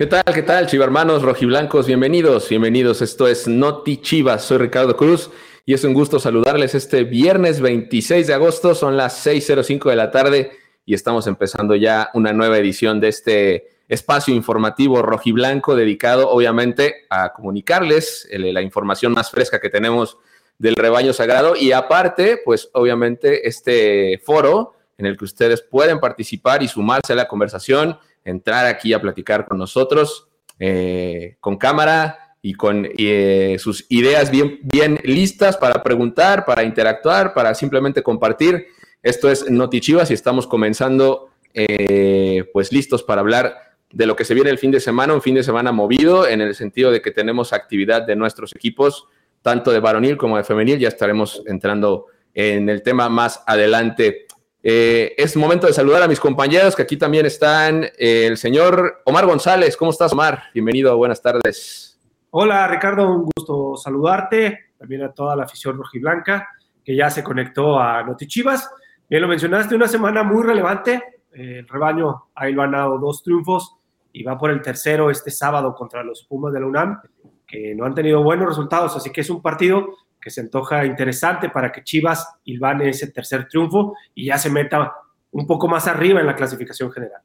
¿Qué tal? ¿Qué tal, chivarmanos rojiblancos? Bienvenidos, bienvenidos. Esto es Noti Chivas. Soy Ricardo Cruz y es un gusto saludarles este viernes 26 de agosto. Son las 6.05 de la tarde y estamos empezando ya una nueva edición de este espacio informativo rojiblanco dedicado obviamente a comunicarles la información más fresca que tenemos del rebaño sagrado y aparte, pues obviamente este foro en el que ustedes pueden participar y sumarse a la conversación entrar aquí a platicar con nosotros eh, con cámara y con eh, sus ideas bien, bien listas para preguntar, para interactuar, para simplemente compartir. Esto es Notichivas y estamos comenzando eh, pues listos para hablar de lo que se viene el fin de semana, un fin de semana movido en el sentido de que tenemos actividad de nuestros equipos, tanto de varonil como de femenil, ya estaremos entrando en el tema más adelante. Eh, es momento de saludar a mis compañeros, que aquí también están el señor Omar González. ¿Cómo estás, Omar? Bienvenido, buenas tardes. Hola, Ricardo, un gusto saludarte. También a toda la afición rojiblanca que ya se conectó a Notichivas. Bien, lo mencionaste, una semana muy relevante. el rebaño han dado dos triunfos y va por el tercero este sábado contra los Pumas de la UNAM, que no han tenido buenos resultados, así que es un partido que se antoja interesante para que Chivas ilvane ese tercer triunfo y ya se meta un poco más arriba en la clasificación general.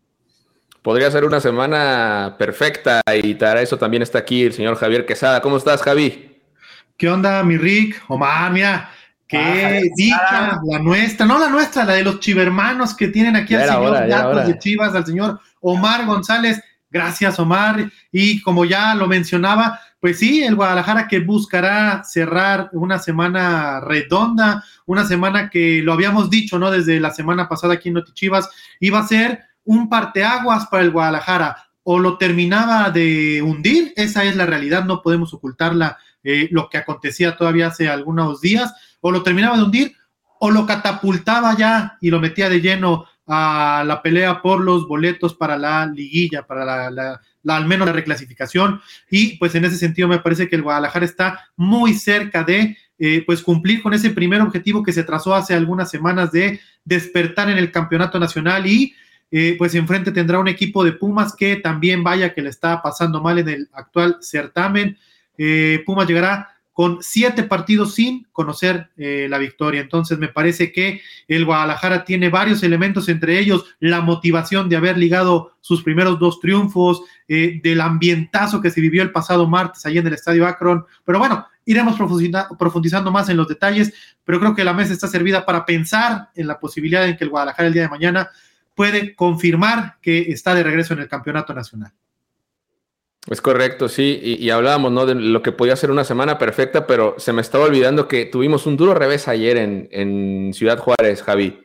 Podría ser una semana perfecta y para eso también está aquí el señor Javier Quesada. ¿Cómo estás, Javi? ¿Qué onda, mi Rick? Omar, mira, qué ah, dicha, la nuestra, no la nuestra, la de los chivermanos que tienen aquí al señor Datos de Chivas, al señor Omar González. Gracias, Omar. Y como ya lo mencionaba, pues sí, el Guadalajara que buscará cerrar una semana redonda, una semana que lo habíamos dicho, ¿no? Desde la semana pasada aquí en Notichivas, iba a ser un parteaguas para el Guadalajara. O lo terminaba de hundir, esa es la realidad, no podemos ocultarla, eh, lo que acontecía todavía hace algunos días, o lo terminaba de hundir, o lo catapultaba ya y lo metía de lleno a la pelea por los boletos para la liguilla, para la al menos la reclasificación. Y pues en ese sentido me parece que el Guadalajara está muy cerca de eh, pues cumplir con ese primer objetivo que se trazó hace algunas semanas de despertar en el campeonato nacional y eh, pues enfrente tendrá un equipo de Pumas que también vaya que le está pasando mal en el actual certamen. Eh, Pumas llegará con siete partidos sin conocer eh, la victoria. Entonces me parece que el Guadalajara tiene varios elementos, entre ellos la motivación de haber ligado sus primeros dos triunfos, eh, del ambientazo que se vivió el pasado martes allí en el Estadio Akron. Pero bueno, iremos profundizando más en los detalles, pero creo que la mesa está servida para pensar en la posibilidad de que el Guadalajara el día de mañana puede confirmar que está de regreso en el campeonato nacional. Es correcto, sí, y, hablábamos ¿no? de lo que podía ser una semana perfecta, pero se me estaba olvidando que tuvimos un duro revés ayer en, Ciudad Juárez, Javi.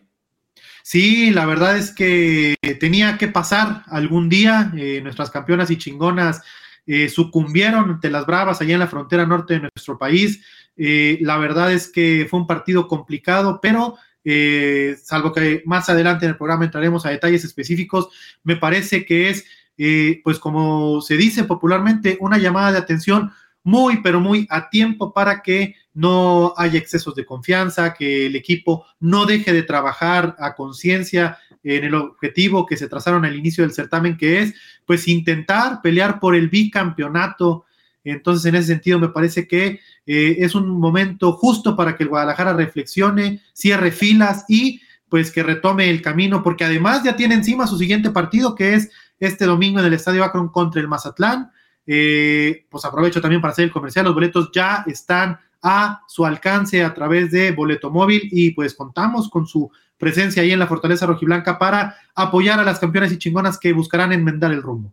Sí, la verdad es que tenía que pasar algún día. Eh, nuestras campeonas y chingonas eh, sucumbieron ante las Bravas allá en la frontera norte de nuestro país. Eh, la verdad es que fue un partido complicado, pero salvo que más adelante en el programa entraremos a detalles específicos, me parece que es eh, pues como se dice popularmente, una llamada de atención muy, pero muy a tiempo para que no haya excesos de confianza, que el equipo no deje de trabajar a conciencia en el objetivo que se trazaron al inicio del certamen, que es pues intentar pelear por el bicampeonato. Entonces, en ese sentido, me parece que eh, es un momento justo para que el Guadalajara reflexione, cierre filas y pues que retome el camino, porque además ya tiene encima su siguiente partido, que es este domingo en el Estadio Akron contra el Mazatlán. Eh, pues aprovecho también para hacer el comercial, los boletos ya están a su alcance a través de Boleto Móvil y pues contamos con su presencia ahí en la Fortaleza Rojiblanca para apoyar a las campeonas y chingonas que buscarán enmendar el rumbo.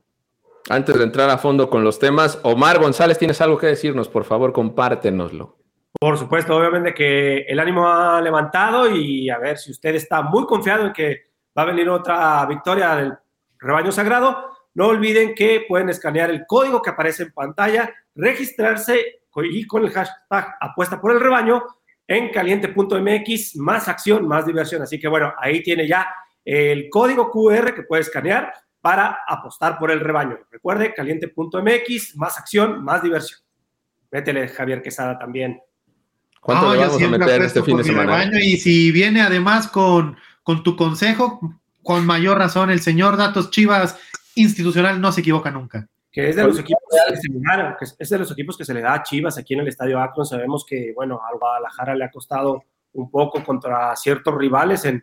Antes de entrar a fondo con los temas, Omar González, ¿tienes algo que decirnos? Por favor, compártenoslo. Por supuesto, obviamente que el ánimo ha levantado y a ver si usted está muy confiado en que va a venir otra victoria del rebaño sagrado, no olviden que pueden escanear el código que aparece en pantalla, registrarse y con el hashtag apuesta por el rebaño en caliente.mx, más acción, más diversión. Así que bueno, ahí tiene ya el código QR que puede escanear para apostar por el rebaño. Recuerde, caliente.mx, más acción, más diversión. Métele Javier Quesada también. ¿Cuánto le vamos a meter este fin de semana? y si viene además con, con tu consejo, con mayor razón, el señor Datos Chivas institucional no se equivoca nunca. que es de los equipos que se le da, es de los equipos que se le da a Chivas aquí en el Estadio Akron. Sabemos que, bueno, al Guadalajara le ha costado un poco contra ciertos rivales en,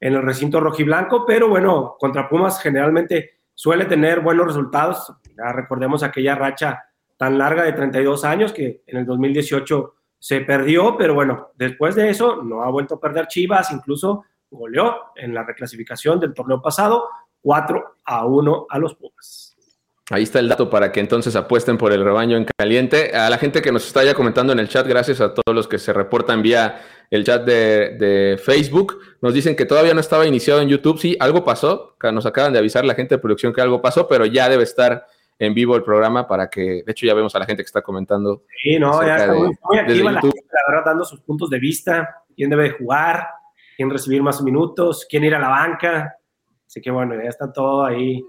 en el recinto rojiblanco, pero bueno, contra Pumas generalmente suele tener buenos resultados. Ya recordemos aquella racha tan larga de 32 años que en el 2018 se perdió, pero bueno, después de eso no ha vuelto a perder Chivas, incluso goleó en la reclasificación del torneo pasado 4 a 1 a los Pumas. Ahí está el dato para que entonces apuesten por el rebaño en caliente. A la gente que nos está ya comentando en el chat, gracias a todos los que se reportan vía el chat de, Facebook. Nos dicen que todavía no estaba iniciado en YouTube. Sí, algo pasó. Nos acaban de avisar la gente de producción que algo pasó, pero ya debe estar en vivo el programa para que, de hecho, ya vemos a la gente que está comentando. Sí, no, ya está muy, activa la gente, la verdad, dando sus puntos de vista, quién debe jugar, quién recibir más minutos, quién ir a la banca. Así que bueno, ya está todo ahí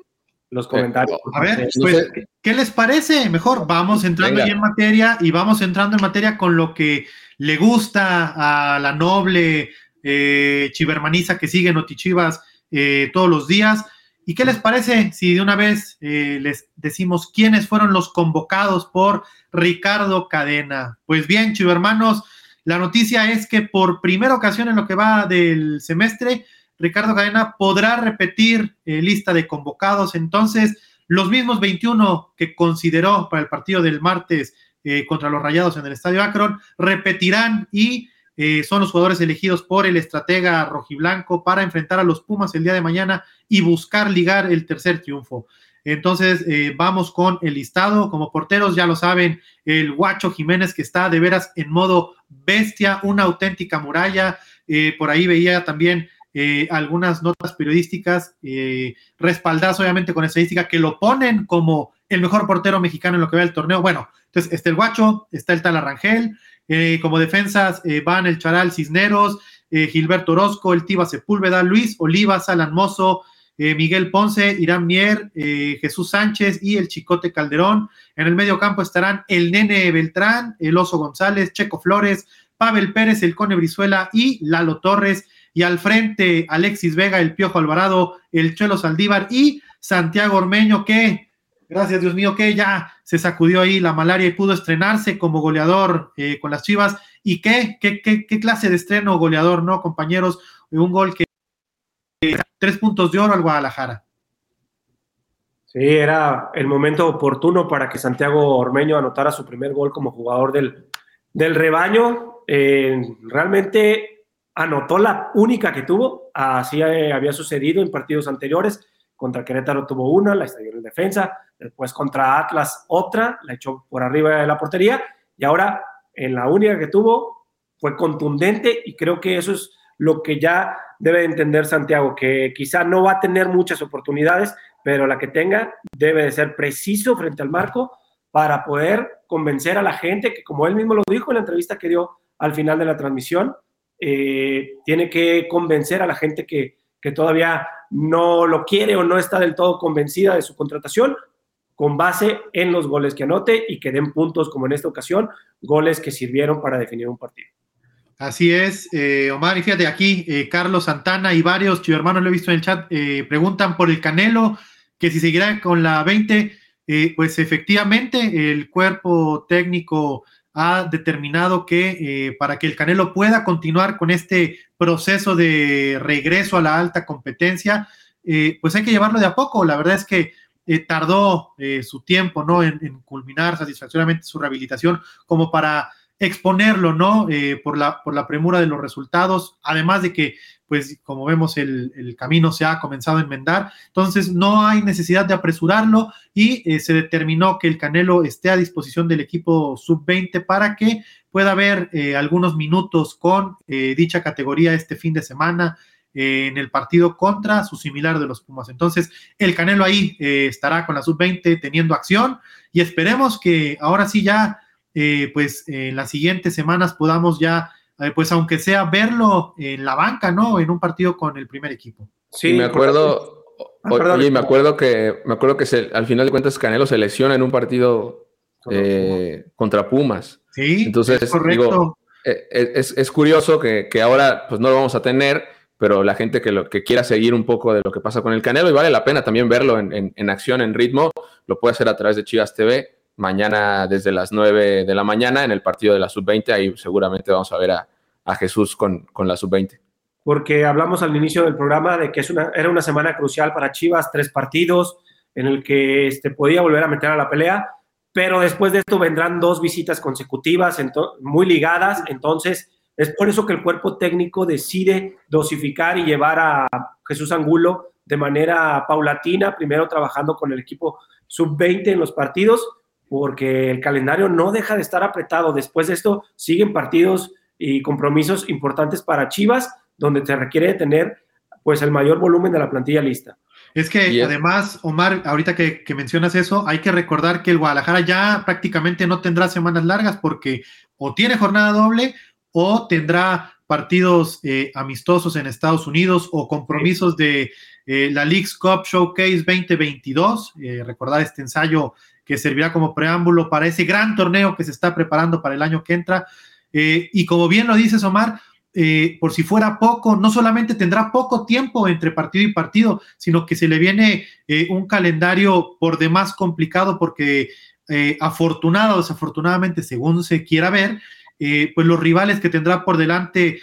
los comentarios. A ver, pues, ¿qué les parece? Mejor vamos entrando en materia y vamos entrando en materia con lo que le gusta a la noble eh, chivermaniza que sigue Notichivas eh, todos los días. ¿Y qué les parece si de una vez eh, les decimos quiénes fueron los convocados por Ricardo Cadena? Pues bien, chivermanos, la noticia es que por primera ocasión en lo que va del semestre, Ricardo Cadena podrá repetir eh, lista de convocados. Entonces, los mismos 21 que consideró para el partido del martes eh, contra los Rayados en el Estadio Akron, repetirán y eh, son los jugadores elegidos por el estratega rojiblanco para enfrentar a los Pumas el día de mañana y buscar ligar el tercer triunfo. Entonces, vamos con el listado. Como porteros, ya lo saben, el Guacho Jiménez, que está de veras en modo bestia, una auténtica muralla. por ahí veía también eh, algunas notas periodísticas eh, respaldadas obviamente con estadística que lo ponen como el mejor portero mexicano en lo que va el torneo. Bueno, entonces está el Guacho, está el Tal Arrangel, eh, como defensas van el Charal Cisneros, Gilberto Orozco, el Tiba Sepúlveda, Luis Olivas, Alan Mozo, Miguel Ponce, Irán Mier, Jesús Sánchez y el Chicote Calderón. En el medio campo estarán el Nene Beltrán, el Oso González, Checo Flores, Pavel Pérez, el Cone Brizuela y Lalo Torres y al frente Alexis Vega, el Piojo Alvarado, el Chelo Saldívar y Santiago Ormeño, que, gracias Dios mío, que ya se sacudió ahí la malaria y pudo estrenarse como goleador eh, con las Chivas. ¿Y qué, qué, qué, qué clase de estreno goleador, no, compañeros? Un gol que tres puntos de oro al Guadalajara. Sí, era el momento oportuno para que Santiago Ormeño anotara su primer gol como jugador del, del rebaño. Eh, realmente anotó la única que tuvo, así eh, había sucedido en partidos anteriores, contra Querétaro tuvo una, la estalló en defensa, después contra Atlas otra, la echó por arriba de la portería, y ahora en la única que tuvo fue contundente y creo que eso es lo que ya debe entender Santiago, que quizá no va a tener muchas oportunidades, pero la que tenga debe de ser preciso frente al marco para poder convencer a la gente, que como él mismo lo dijo en la entrevista que dio al final de la transmisión, eh, tiene que convencer a la gente que, todavía no lo quiere o no está del todo convencida de su contratación con base en los goles que anote y que den puntos, como en esta ocasión, goles que sirvieron para definir un partido. Así es, eh, Omar, y fíjate aquí, eh, Carlos Santana y varios hermanos lo he visto en el chat, preguntan por el Canelo, que si seguirá con la 20, pues efectivamente el cuerpo técnico ha determinado que eh, para que el Canelo pueda continuar con este proceso de regreso a la alta competencia, eh, pues hay que llevarlo de a poco. La verdad es que eh, tardó su tiempo ¿no? En, en, culminar satisfactoriamente su rehabilitación como para exponerlo, ¿no? por, la, por la premura de los resultados, además de que pues como vemos el, camino se ha comenzado a enmendar, entonces no hay necesidad de apresurarlo y eh, se determinó que el Canelo esté a disposición del equipo sub-20 para que pueda haber eh, algunos minutos con eh, dicha categoría este fin de semana en el partido contra su similar de los Pumas. Entonces, el Canelo ahí estará con la sub-20 teniendo acción y esperemos que ahora sí ya, pues en las siguientes semanas podamos ya pues aunque sea verlo en la banca, ¿no? En un partido con el primer equipo. Sí, me acuerdo, ah, oye, me acuerdo que, me acuerdo que se, al final de cuentas Canelo se lesiona en un partido eh, contra Pumas. Sí, entonces, es, Digo, eh, eh, es, curioso que, ahora pues no lo vamos a tener, pero la gente que, lo, que quiera seguir un poco de lo que pasa con el Canelo y vale la pena también verlo en, acción, en ritmo, lo puede hacer a través de Chivas TV mañana desde las 9 de la mañana en el partido de la sub-20, ahí seguramente vamos a ver a, Jesús con, con la sub-20 porque hablamos al inicio del programa de que es una, era una semana crucial para Chivas, tres partidos en el que este, podía volver a meter a la pelea, pero después de esto vendrán dos visitas consecutivas muy ligadas, entonces es por eso que el cuerpo técnico decide dosificar y llevar a Jesús Angulo de manera paulatina, primero trabajando con el equipo sub-20 en los partidos, porque el calendario no deja de estar apretado. Después de esto siguen partidos y compromisos importantes para Chivas donde se requiere tener pues el mayor volumen de la plantilla lista. Es que además, Omar, ahorita que, mencionas eso, hay que recordar que el Guadalajara ya prácticamente no tendrá semanas largas porque o tiene jornada doble o tendrá partidos eh, amistosos en Estados Unidos o compromisos de eh, la League's Cup Showcase 2022. Eh, recordar este ensayo que servirá como preámbulo para ese gran torneo que se está preparando para el año que entra. y como bien lo dices, Omar, eh, por si fuera poco, no solamente tendrá poco tiempo entre partido y partido, sino que se le viene eh, un calendario por demás complicado porque eh, afortunado o desafortunadamente, según se quiera ver, pues los rivales que tendrá por delante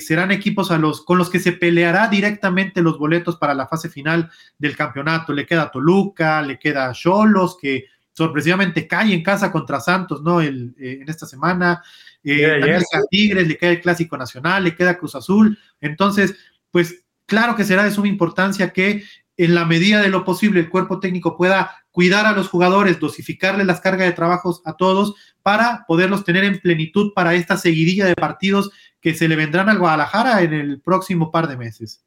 serán equipos a los, con los que se peleará directamente los boletos para la fase final del campeonato. Le queda Toluca, le queda Cholos, que sorpresivamente cae en casa contra Santos, ¿no? El, en esta semana. Eh, le queda Tigres, le queda el Clásico Nacional, le queda Cruz Azul. Entonces, pues claro que será de suma importancia que en la medida de lo posible el cuerpo técnico pueda cuidar a los jugadores, dosificarle las cargas de trabajos a todos para poderlos tener en plenitud para esta seguidilla de partidos que se le vendrán al Guadalajara en el próximo par de meses.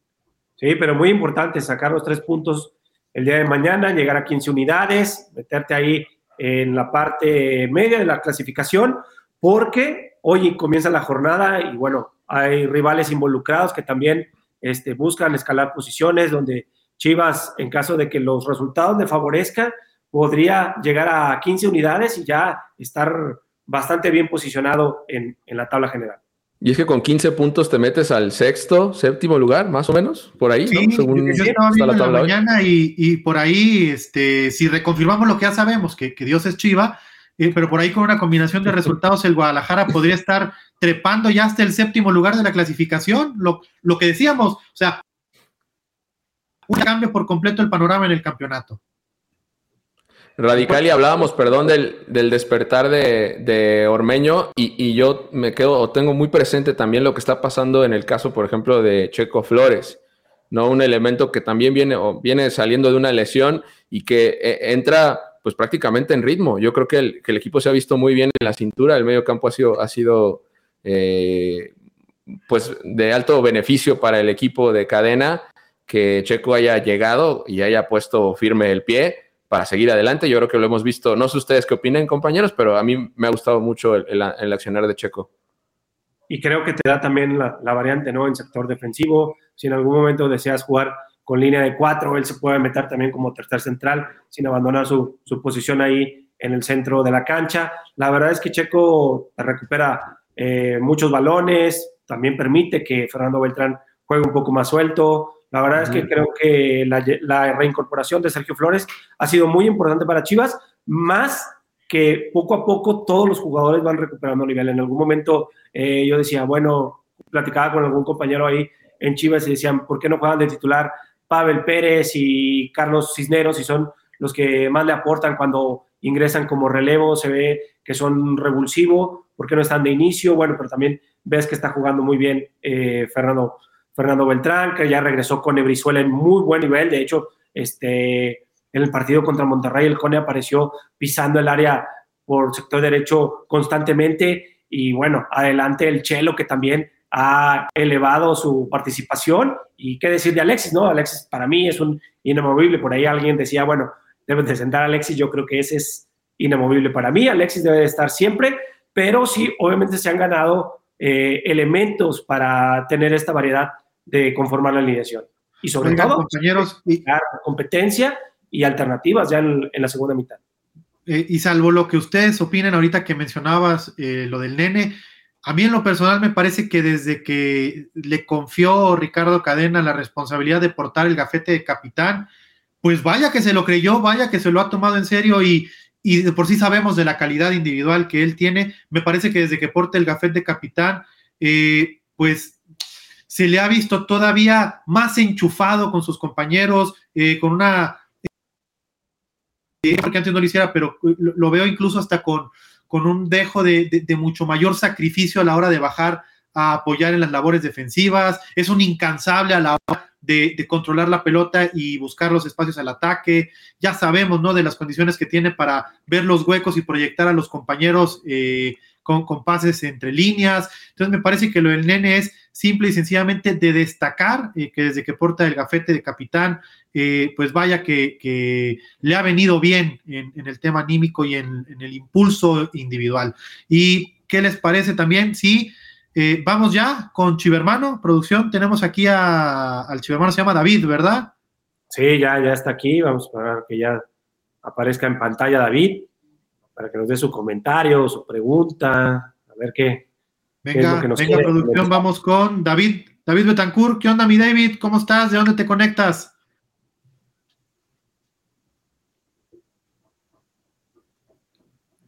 Sí, pero muy importante sacar los tres puntos el día de mañana, llegar a 15 unidades, meterte ahí en la parte media de la clasificación porque hoy comienza la jornada y bueno, hay rivales involucrados que también este, buscan escalar posiciones donde Chivas, en caso de que los resultados le favorezcan, podría llegar a 15 unidades y ya estar bastante bien posicionado en, la tabla general. Y es que con 15 puntos te metes al sexto, séptimo lugar, más o menos, por ahí, sí, Según yo estaba viendo la, tabla mañana y, por ahí, este, si reconfirmamos lo que ya sabemos, que, que Dios es Chiva, eh, pero por ahí con una combinación de resultados el Guadalajara podría estar trepando ya hasta el séptimo lugar de la clasificación, lo, lo que decíamos, o sea, un cambio por completo el panorama en el campeonato. Radical y hablábamos, perdón, del, despertar de, Ormeño y, yo me quedo o tengo muy presente también lo que está pasando en el caso, por ejemplo, de Checo Flores, ¿no? Un elemento que también viene, o viene saliendo de una lesión y que eh, entra pues prácticamente en ritmo. Yo creo que el, equipo se ha visto muy bien en la cintura, el medio campo ha sido, ha sido eh, pues de alto beneficio para el equipo de cadena que Checo haya llegado y haya puesto firme el pie para seguir adelante. Yo creo que lo hemos visto, no sé ustedes qué opinen compañeros, pero a mí me ha gustado mucho el, accionar de Checo. Y creo que te da también la, variante, ¿no? En sector defensivo, si en algún momento deseas jugar con línea de cuatro, él se puede meter también como tercer central sin abandonar su, posición ahí en el centro de la cancha. La verdad es que Checo recupera eh, muchos balones, también permite que Fernando Beltrán juegue un poco más suelto. La verdad es que creo que la, reincorporación de Sergio Flores ha sido muy importante para Chivas, más que poco a poco todos los jugadores van recuperando nivel. En algún momento eh, yo decía, bueno, platicaba con algún compañero ahí en Chivas y decían, ¿por qué no juegan de titular Pavel Pérez y Carlos Cisneros y son los que más le aportan cuando ingresan como relevo, se ve que son revulsivo, porque no están de inicio, bueno, pero también ves que está jugando muy bien eh, Fernando, Fernando Beltrán, que ya regresó con Ebrizuela en muy buen nivel, de hecho, este, en el partido contra Monterrey el Cone apareció pisando el área por sector derecho constantemente y bueno, adelante el Chelo que también ha elevado su participación. Y qué decir de Alexis, ¿no? Alexis para mí es un inamovible. Por ahí alguien decía, bueno, deben de sentar a Alexis. Yo creo que ese es inamovible para mí. Alexis debe de estar siempre, pero sí, obviamente se han ganado eh, elementos para tener esta variedad de conformar la alineación. Y sobre todo, compañeros, competencia y alternativas ya en, la segunda mitad. Eh, y salvo lo que ustedes opinan ahorita que mencionabas, eh, lo del nene, a mí en lo personal me parece que desde que le confió Ricardo Cadena la responsabilidad de portar el gafete de capitán, pues vaya que se lo creyó, vaya que se lo ha tomado en serio y, y de por sí sabemos de la calidad individual que él tiene. Me parece que desde que porta el gafete de capitán, eh, pues se le ha visto todavía más enchufado con sus compañeros, eh, con una... Eh, porque antes no lo hiciera, pero lo, veo incluso hasta con, con un dejo de, mucho mayor sacrificio a la hora de bajar a apoyar en las labores defensivas, es un incansable a la hora de, controlar la pelota y buscar los espacios al ataque. Ya sabemos, ¿no? De las condiciones que tiene para ver los huecos y proyectar a los compañeros eh, con, con, pases entre líneas. Entonces me parece que lo del nene es simple y sencillamente de destacar eh, que desde que porta el gafete de capitán, eh, pues vaya que, le ha venido bien en, el tema anímico y en, en, el impulso individual. ¿Y qué les parece también? Sí. Eh, vamos ya con Chivermano, producción. Tenemos aquí a, al Chivermano, se llama David, ¿verdad? Sí, ya, ya está aquí. Vamos a ver que ya aparezca en pantalla David para que nos dé su comentario, su pregunta, a ver qué. Venga, venga, producción, vamos con David. David Betancourt, ¿qué onda, mi David? ¿Cómo estás? ¿De dónde te conectas?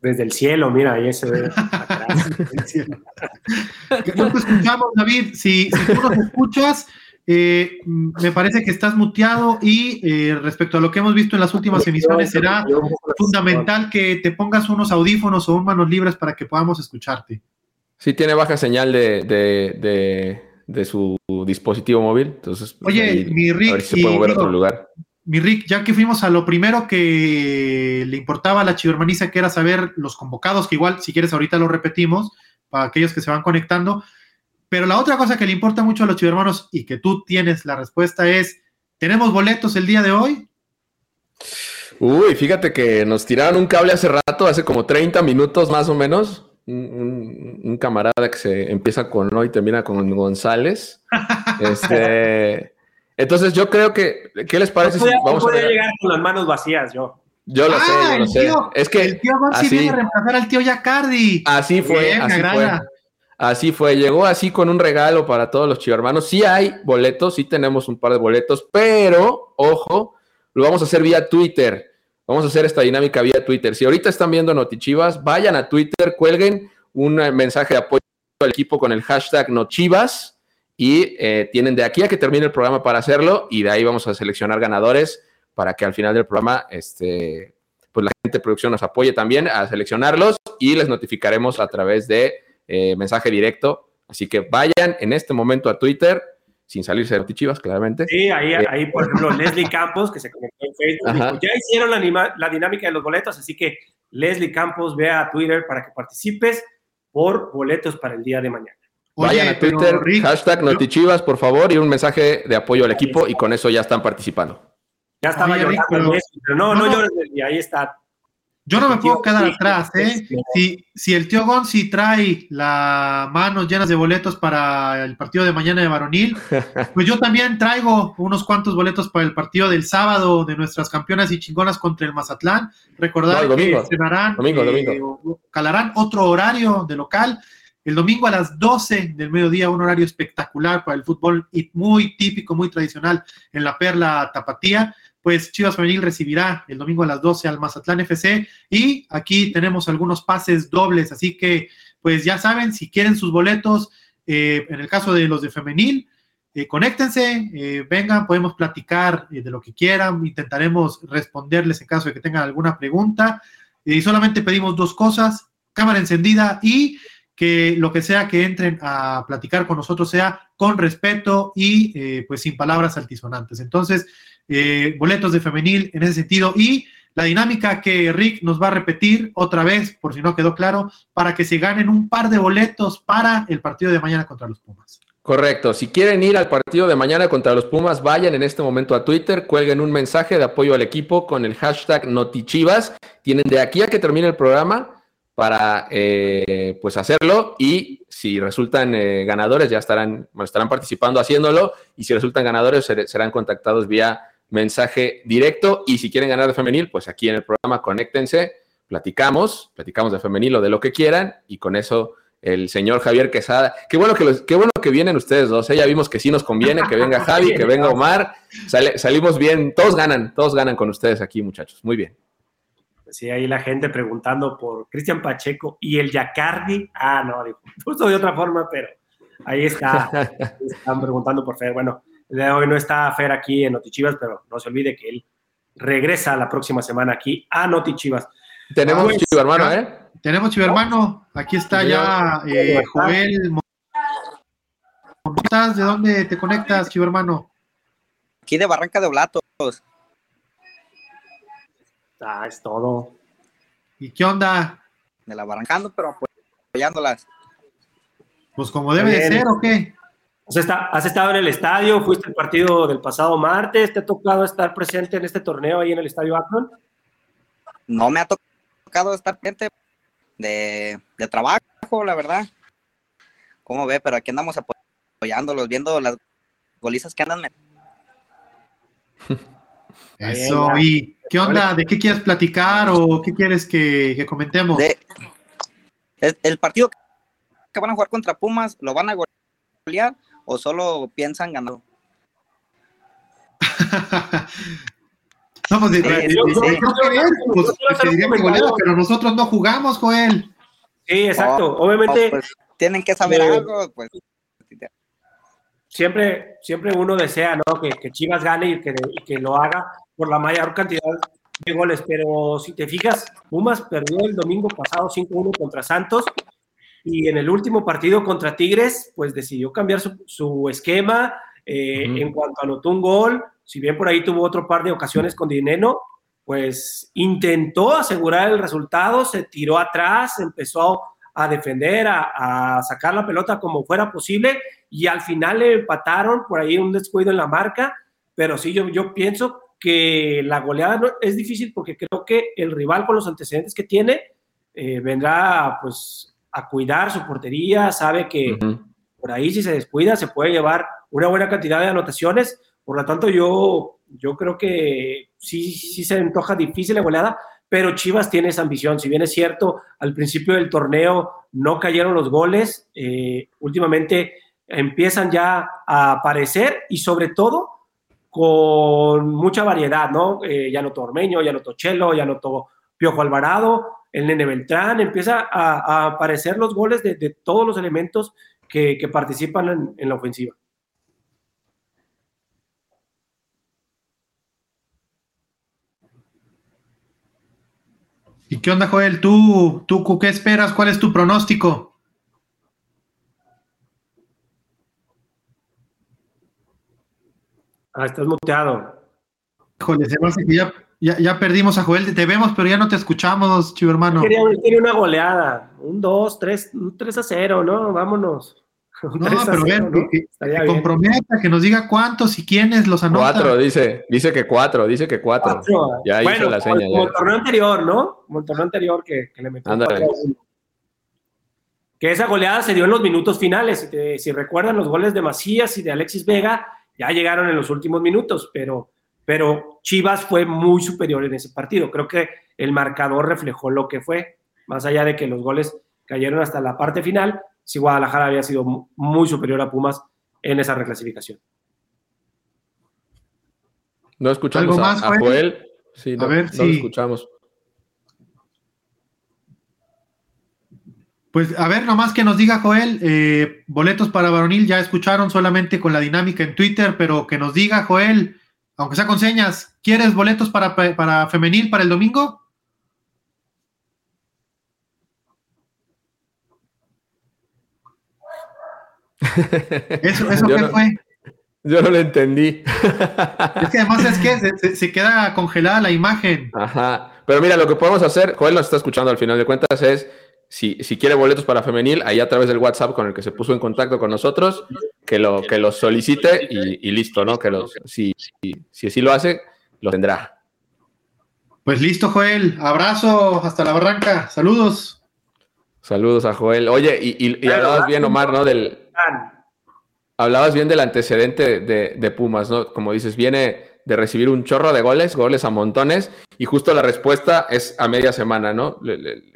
Desde el cielo, mira, ahí se ve. no te escuchamos, David. Si, si tú nos escuchas, eh, me parece que estás muteado y eh, respecto a lo que hemos visto en las últimas emisiones, será fundamental que te pongas unos audífonos o un manos libres para que podamos escucharte. Sí, tiene baja señal de, de, de, de su dispositivo móvil. Entonces, pues, Oye, ahí, mi Rick, a ver si se puede mover a otro lugar mi Rick, ya que fuimos a lo primero que le importaba a la chivermaniza, que era saber los convocados, que igual, si quieres, ahorita lo repetimos, para aquellos que se van conectando. Pero la otra cosa que le importa mucho a los chivermanos y que tú tienes la respuesta es, ¿tenemos boletos el día de hoy? Uy, fíjate que nos tiraron un cable hace rato, hace como 30 minutos más o menos. Un, camarada que se empieza con no y termina con González. este... Entonces yo creo que, ¿qué les parece no podía, si vamos no a ver? llegar con las manos vacías yo? Yo lo ah, sé, yo lo sé. Tío, es que el tío así, viene a reemplazar al tío Yacardi. Así fue, Bien, así fue. Así fue, llegó así con un regalo para todos los chivermanos. Sí hay boletos, sí tenemos un par de boletos, pero ojo, lo vamos a hacer vía Twitter. Vamos a hacer esta dinámica vía Twitter. Si ahorita están viendo Notichivas, vayan a Twitter, cuelguen un mensaje de apoyo al equipo con el hashtag Nochivas y eh, tienen de aquí a que termine el programa para hacerlo y de ahí vamos a seleccionar ganadores para que al final del programa este, pues la gente de producción nos apoye también a seleccionarlos y les notificaremos a través de eh, mensaje directo. Así que vayan en este momento a Twitter, sin salirse de Chivas, claramente. Sí, ahí, eh, ahí por ejemplo, Leslie Campos, que se conectó en Facebook, dijo, ya hicieron la, la dinámica de los boletos, así que Leslie Campos, ve a Twitter para que participes por boletos para el día de mañana. Vayan a Twitter, Rick, hashtag Notichivas, por favor, y un mensaje de apoyo al equipo y con eso ya están participando. Ya estaba Oye, Rick, pero, pero, no, no, no llores, ahí está. Yo no me puedo quedar atrás, ¿eh? Si, si el tío Gonzi trae las manos llenas de boletos para el partido de mañana de Varonil, pues yo también traigo unos cuantos boletos para el partido del sábado de nuestras campeonas y chingonas contra el Mazatlán. Recordar no, domingo, que cenarán, domingo, eh, domingo. calarán otro horario de local. El domingo a las 12 del mediodía, un horario espectacular para el fútbol y muy típico, muy tradicional en la Perla Tapatía. Pues Chivas Femenil recibirá el domingo a las 12 al Mazatlán FC y aquí tenemos algunos pases dobles, así que pues ya saben, si quieren sus boletos, eh, en el caso de los de Femenil, eh, conéctense, eh, vengan, podemos platicar eh, de lo que quieran, intentaremos responderles en caso de que tengan alguna pregunta. y solamente pedimos dos cosas, cámara encendida y que lo que sea que entren a platicar con nosotros sea con respeto y pues sin palabras altisonantes. Entonces, eh, boletos de femenil en ese sentido y la dinámica que Rick nos va a repetir otra vez, por si no quedó claro, para que se ganen un par de boletos para el partido de mañana contra los Pumas. Correcto. Si quieren ir al partido de mañana contra los Pumas, vayan en este momento a Twitter, cuelguen un mensaje de apoyo al equipo con el hashtag Notichivas. Tienen de aquí a que termine el programa para eh, pues hacerlo y si resultan eh, ganadores ya estarán, bueno, estarán participando haciéndolo y si resultan ganadores ser, serán contactados vía mensaje directo y si quieren ganar de femenil, pues aquí en el programa conéctense, platicamos, platicamos de femenil o de lo que quieran y con eso el señor Javier Quesada. Qué bueno que, qué bueno que vienen ustedes dos. ¿eh? Ya vimos que sí nos conviene, que venga Javi, que venga Omar. salimos bien, todos ganan, todos ganan con ustedes aquí, muchachos. Muy bien. Sí, ahí la gente preguntando por Cristian Pacheco y el Yacardi. Ah, no, justo de otra forma, pero ahí está. Están preguntando por Fer. Bueno, de hoy no está Fer aquí en Notichivas, pero no se olvide que él regresa la próxima semana aquí a Notichivas. Tenemos pues, Chivo hermano, ¿eh? Tenemos Chivo hermano. Aquí está ya eh, Joel. ¿De dónde te conectas, Chivo hermano? Aquí de Barranca de Oblatos. Ah, es todo. ¿Y qué onda? De la Barrancando, pero apoyándolas. Pues como debe de ser, ¿o qué? ¿Has estado en el estadio? ¿Fuiste al partido del pasado martes? ¿Te ha tocado estar presente en este torneo ahí en el estadio Akron? No me ha tocado estar presente de, trabajo, la verdad. ¿Cómo ve? Pero aquí andamos apoyándolos, viendo las golizas que andan. Eso, ¿y qué onda? ¿De qué quieres platicar o qué quieres que, comentemos? el, partido que van a jugar contra Pumas, ¿lo van a golear o solo piensan ganar? no, pues, pero nosotros no jugamos, Joel. Sí, exacto. Obviamente. Pues, tienen que saber algo, pues siempre, siempre uno desea ¿no? que, Chivas gane y que, que, lo haga por la mayor cantidad de goles, pero si te fijas, Pumas perdió el domingo pasado 5-1 contra Santos y en el último partido contra Tigres, pues decidió cambiar su, esquema eh, en cuanto anotó un gol, si bien por ahí tuvo otro par de ocasiones con Dineno, pues intentó asegurar el resultado, se tiró atrás, empezó a defender, a, sacar la pelota como fuera posible y al final le empataron por ahí un descuido en la marca, pero sí, yo, yo pienso que la goleada es difícil porque creo que el rival con los antecedentes que tiene eh, vendrá pues a cuidar su portería, sabe que por ahí si se descuida se puede llevar una buena cantidad de anotaciones, por lo tanto yo, yo creo que sí, sí se antoja difícil la goleada, pero Chivas tiene esa ambición. Si bien es cierto, al principio del torneo no cayeron los goles, eh, últimamente empiezan ya a aparecer y sobre todo con mucha variedad, ¿no? Eh, ya notó Ormeño, ya notó Chelo, ya notó Piojo Alvarado, el Nene Beltrán, empieza a, aparecer los goles de, todos los elementos que, participan en la ofensiva. ¿Y qué onda, Joel? ¿Tú, tú qué esperas? ¿Cuál es tu pronóstico? Ah, estás muteado. Híjole, se me que ya, ya, perdimos a Joel. Te vemos, pero ya no te escuchamos, chivo hermano. Quería una goleada. Un 2, 3, un 3 a 0, ¿no? Vámonos. No, pero ven, que, comprometa, que nos diga cuántos y quiénes los anotan. Cuatro, dice, dice que cuatro, dice que cuatro. Ya hizo la seña. Como el torneo anterior, ¿no? Como el torneo anterior que, le metió. Que esa goleada se dio en los minutos finales. Si, si, recuerdan los goles de Macías y de Alexis Vega, ya llegaron en los últimos minutos, pero, pero Chivas fue muy superior en ese partido. Creo que el marcador reflejó lo que fue, más allá de que los goles cayeron hasta la parte final, si Guadalajara había sido muy superior a Pumas en esa reclasificación. No escuchamos más, a, Joel. Sí, no, a ver, no lo escuchamos. Pues a ver, nomás que nos diga Joel, eh, boletos para varonil ya escucharon solamente con la dinámica en Twitter, pero que nos diga Joel, aunque sea con señas, ¿quieres boletos para, para femenil para el domingo? ¿Eso, eso qué fue? Yo no lo entendí. Es que además es que se, queda congelada la imagen. Ajá. Pero mira, lo que podemos hacer, Joel nos está escuchando al final de cuentas, es si, si quiere boletos para femenil, ahí a través del WhatsApp con el que se puso en contacto con nosotros, que lo, que los solicite y, listo, ¿no? Que los, si, si así lo hace, lo tendrá. Pues listo, Joel. Abrazo hasta la barranca. Saludos. Saludos a Joel. Oye, y, y, hablabas bien, Omar, ¿no? Del, hablabas bien del antecedente de, Pumas, ¿no? Como dices, viene de recibir un chorro de goles, goles a montones, y justo la respuesta es a media semana, ¿no?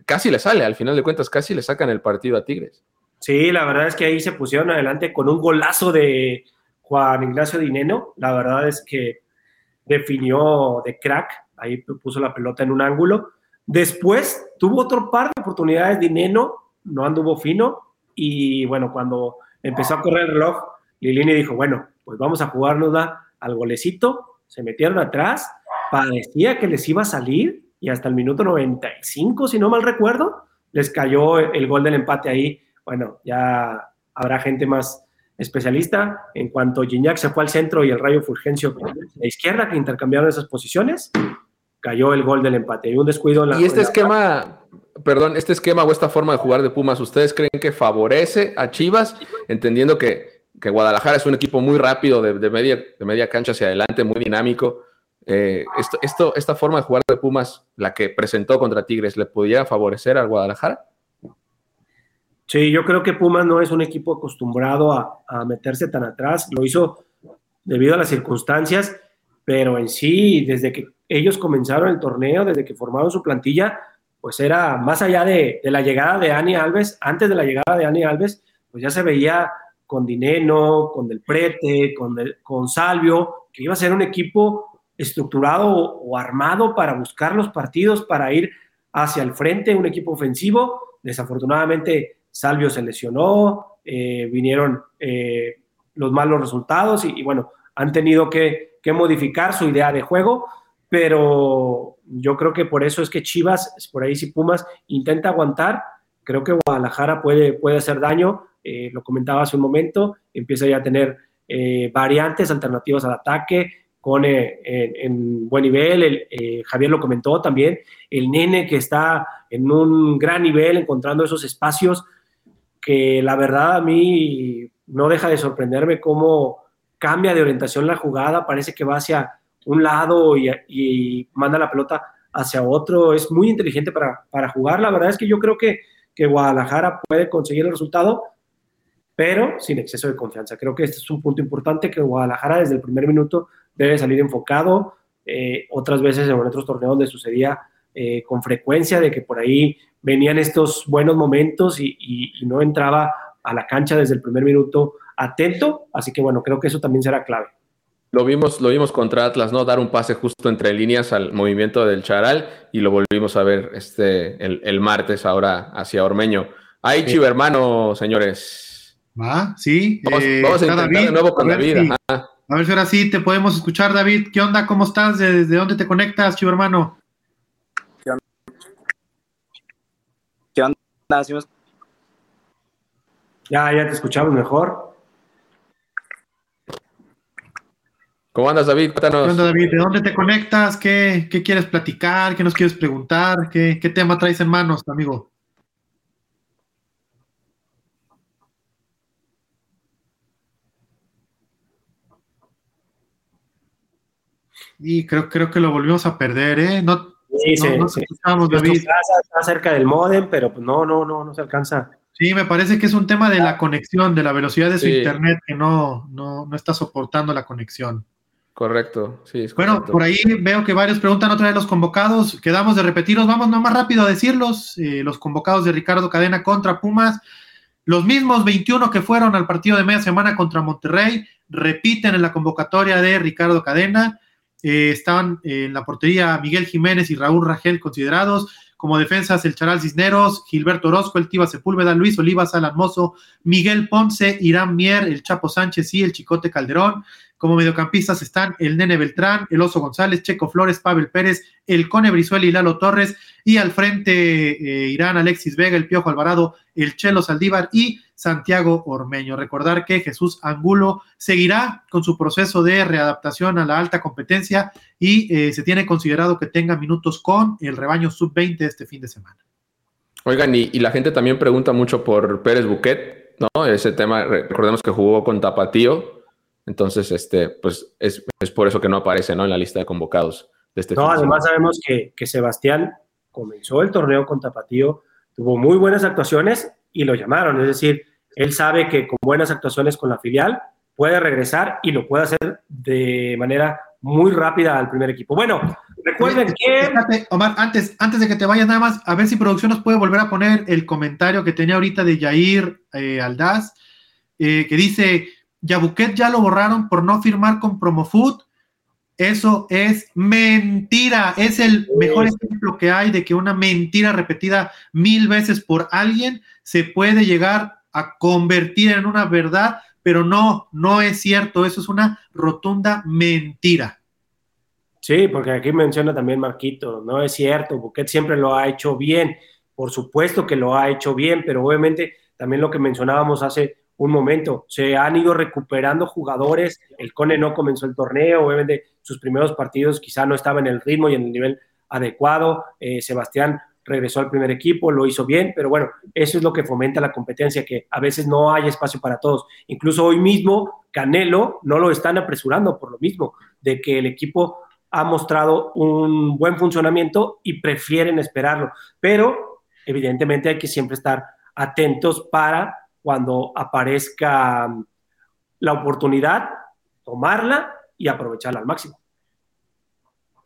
casi le sale, al final de cuentas, casi le sacan el partido a Tigres. Sí, la verdad es que ahí se pusieron adelante con un golazo de Juan Ignacio Dineno. La verdad es que definió de crack, ahí puso la pelota en un ángulo. Después tuvo otro par de oportunidades Dineno, no anduvo fino. Y bueno, cuando empezó a correr el reloj, Lilini dijo, bueno, pues vamos a jugárnosla al golecito. Se metieron atrás, parecía que les iba a salir y hasta el minuto 95, si no mal recuerdo, les cayó el gol del empate ahí bueno, ya habrá gente más especialista. En cuanto Gignac se fue al centro y el Rayo Fulgencio a la izquierda, que intercambiaron esas posiciones, cayó el gol del empate. Y un descuido en la. Y este esquema, perdón, este esquema o esta forma de jugar de Pumas, ¿ustedes creen que favorece a Chivas? Entendiendo que, Guadalajara es un equipo muy rápido, de, media, de media cancha hacia adelante, muy dinámico. Eh, esto, esto, esta forma de jugar de Pumas, la que presentó contra Tigres, ¿le podría favorecer al Guadalajara? Sí, yo creo que Pumas no es un equipo acostumbrado a, meterse tan atrás. Lo hizo debido a las circunstancias, pero en sí, desde que ellos comenzaron el torneo, desde que formaron su plantilla, pues era más allá de, la llegada de Ani Alves, antes de la llegada de Ani Alves, pues ya se veía con Dineno, con Del Prete, con, con Salvio, que iba a ser un equipo estructurado o armado para buscar los partidos, para ir hacia el frente, un equipo ofensivo. Desafortunadamente Salvio se lesionó, eh, vinieron eh, los malos resultados y, bueno, han tenido que, modificar su idea de juego, pero yo creo que por eso es que Chivas, por ahí si Pumas intenta aguantar, creo que Guadalajara puede, puede hacer daño, eh, lo comentaba hace un momento, empieza ya a tener variantes, alternativas al ataque, con en, buen nivel, el, Javier lo comentó también, el nene que está en un gran nivel, encontrando esos espacios, que la verdad a mí no deja de sorprenderme cómo cambia de orientación la jugada, parece que va hacia un lado y, manda la pelota hacia otro, es muy inteligente para, jugar, la verdad es que yo creo que, que Guadalajara puede conseguir el resultado, pero sin exceso de confianza. Creo que este es un punto importante que Guadalajara desde el primer minuto debe salir enfocado. Eh, otras veces en otros torneos donde sucedía eh, con frecuencia de que por ahí venían estos buenos momentos y, no entraba a la cancha desde el primer minuto atento, así que bueno, creo que eso también será clave. Lo vimos, lo vimos contra Atlas, ¿no? Dar un pase justo entre líneas al movimiento del Charal y lo volvimos a ver este, el, martes ahora hacia Ormeño. Ahí, sí. hermano, señores. Va, sí. Vamos, eh, a intentar de nuevo con David. a ver si ahora sí te podemos escuchar, David. ¿Qué onda? ¿Cómo estás? ¿Desde dónde te conectas, chivo hermano? Ya, ya te escuchamos mejor. ¿Cómo andas, David? ¿Qué onda, David? ¿De dónde te conectas? ¿Qué, quieres platicar? ¿Qué nos quieres preguntar? ¿Qué, tema traes en manos, amigo? Y creo, creo que lo volvimos a perder, ¿eh? No, Sí, sí, sí. está cerca del modem, pero pues no, no, no, no se alcanza. Sí, me parece que es un tema de la conexión, de la velocidad de su internet que no, no, no está soportando la conexión. Correcto, sí. bueno, por ahí veo que varios preguntan otra vez los convocados. Quedamos de repetirlos, vamos más rápido a decirlos. Eh, los convocados de Ricardo Cadena contra Pumas, los mismos 21 que fueron al partido de media semana contra Monterrey, repiten en la convocatoria de Ricardo Cadena. Eh, estaban en la portería Miguel Jiménez y Raúl Rangel considerados. Como defensas, el Charal Cisneros, Gilberto Orozco, el Tiva Sepúlveda, Luis Olivas, Alan Miguel Ponce, Irán Mier, el Chapo Sánchez y el Chicote Calderón. Como mediocampistas están el Nene Beltrán, el Oso González, Checo Flores, Pavel Pérez, el Cone Brizuela y Lalo Torres. Y al frente eh, Irán Alexis Vega, el Piojo Alvarado, el Chelo Saldívar y Santiago Ormeño. Recordar que Jesús Angulo seguirá con su proceso de readaptación a la alta competencia y eh, se tiene considerado que tenga minutos con el rebaño sub-20 este fin de semana. Oigan, y, la gente también pregunta mucho por Pérez Buquet, ¿no? Ese tema, recordemos que jugó con Tapatío, entonces, este, pues es, por eso que no aparece, ¿no? En la lista de convocados de este No, además sabemos que, que Sebastián comenzó el torneo con Tapatío, tuvo muy buenas actuaciones y lo llamaron, es decir, él sabe que con buenas actuaciones con la filial puede regresar y lo puede hacer de manera muy rápida al primer equipo. Bueno, recuerden que... Omar, antes, antes de que te vayas nada más, a ver si producción nos puede volver a poner el comentario que tenía ahorita de Jair eh, Aldaz, eh, que dice, Yabuquet ya lo borraron por no firmar con Promofood. Eso es mentira. Es el mejor ejemplo que hay de que una mentira repetida mil veces por alguien se puede llegar a convertir en una verdad, pero no, no es cierto. Eso es una rotunda mentira. Sí, porque aquí menciona también Marquito, no es cierto, Buquet siempre lo ha hecho bien, por supuesto que lo ha hecho bien, pero obviamente también lo que mencionábamos hace un momento, se han ido recuperando jugadores, el Cone no comenzó el torneo, obviamente sus primeros partidos quizá no estaba en el ritmo y en el nivel adecuado, eh, Sebastián regresó al primer equipo, lo hizo bien, pero bueno, eso es lo que fomenta la competencia, que a veces no hay espacio para todos. Incluso hoy mismo, Canelo no lo están apresurando por lo mismo, de que el equipo ha mostrado un buen funcionamiento y prefieren esperarlo. Pero evidentemente hay que siempre estar atentos para cuando aparezca la oportunidad, tomarla y aprovecharla al máximo.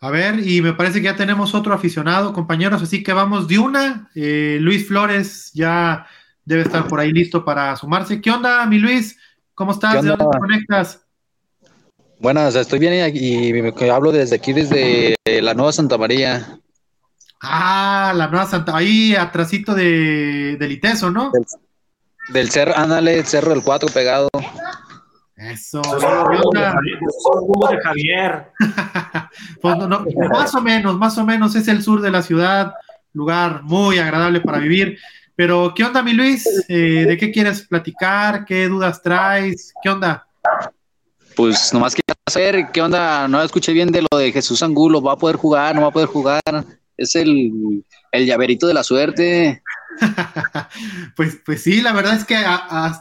A ver, y me parece que ya tenemos otro aficionado, compañeros, así que vamos de una. Eh, Luis Flores ya debe estar por ahí listo para sumarse. ¿Qué onda, mi Luis? ¿Cómo estás? ¿De dónde te conectas? Buenas, estoy bien y, y hablo desde aquí, desde la Nueva Santa María. Ah, la Nueva Santa, ahí atrásito de, del Iteso, ¿no? Del, cerro, ándale, el cerro del 4 pegado. Eso. Son de Javier. pues más o menos, más o menos es el sur de la ciudad, lugar muy agradable para vivir. Pero, ¿qué onda, mi Luis? Eh, ¿De qué quieres platicar? ¿Qué dudas traes? ¿Qué onda? pues nomás quería saber qué onda, no escuché bien de lo de Jesús Angulo, va a poder jugar, no va a poder jugar, es el, el llaverito de la suerte. pues, pues sí, la verdad es que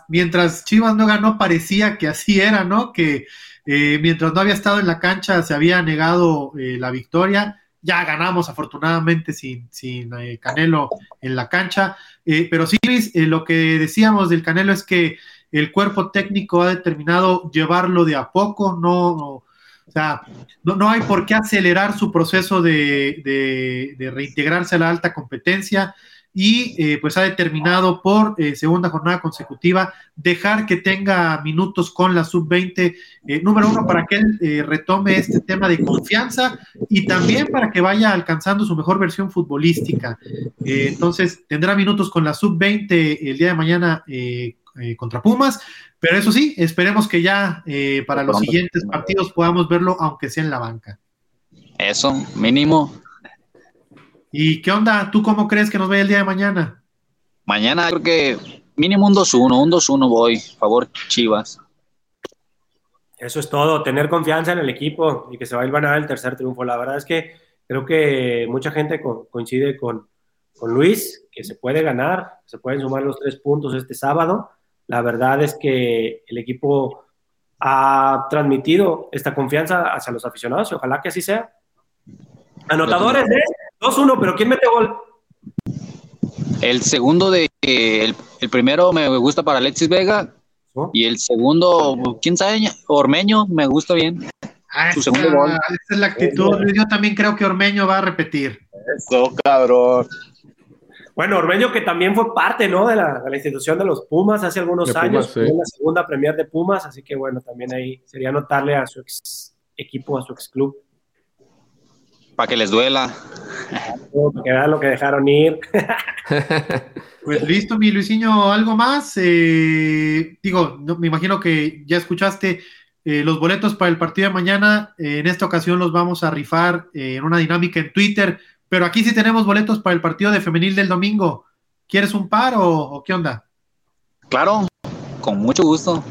mientras Chivas no ganó parecía que así era, ¿no? Que eh, mientras no había estado en la cancha se había negado eh, la victoria. Ya ganamos afortunadamente sin, sin eh, Canelo en la cancha. pero sí, Luis, lo que decíamos del Canelo es que el cuerpo técnico ha determinado llevarlo de a poco, no, o sea, no, hay por qué acelerar su proceso de, reintegrarse a la alta competencia y eh, pues ha determinado por eh, segunda jornada consecutiva dejar que tenga minutos con la sub-20, eh, número uno, para que él retome este tema de confianza y también para que vaya alcanzando su mejor versión futbolística. entonces, tendrá minutos con la sub-20 el día de mañana eh, contra Pumas, pero eso sí, esperemos que ya eh, para los siguientes partidos podamos verlo, aunque sea en la banca. Eso, mínimo. ¿Y qué onda? ¿Tú cómo crees que nos vaya el día de mañana? Mañana creo que mínimo un 2-1, un 2-1 voy, favor Chivas. Eso es todo, tener confianza en el equipo y que se va a ir a ganar el tercer triunfo. La verdad es que creo que mucha gente coincide con, con Luis, que se puede ganar, se pueden sumar los tres puntos este sábado la verdad es que el equipo ha transmitido esta confianza hacia los aficionados y ojalá que así sea. Anotadores de 2-1, pero ¿quién mete gol? El segundo de el, el primero me gusta para Alexis Vega y el segundo, quién sabe, Ormeño me gusta bien. Ah, Su segundo gol. Esa es la actitud. Yo también creo que Ormeño va a repetir. Eso, cabrón. Bueno, Ormeño que también fue parte, ¿no? De la, institución de los Pumas hace algunos años, en la segunda Premier de Pumas, así que bueno, también ahí sería notarle a su ex equipo, a su ex club. Para que les duela. Para que vean lo que dejaron ir. pues listo, mi Luisinho, ¿algo más? Eh, digo, me imagino que ya escuchaste eh, los boletos para el partido de mañana. Eh, en esta ocasión los vamos a rifar en una dinámica en Twitter pero aquí sí tenemos boletos para el partido de femenil del domingo. ¿Quieres un par o, qué onda? Claro, con mucho gusto.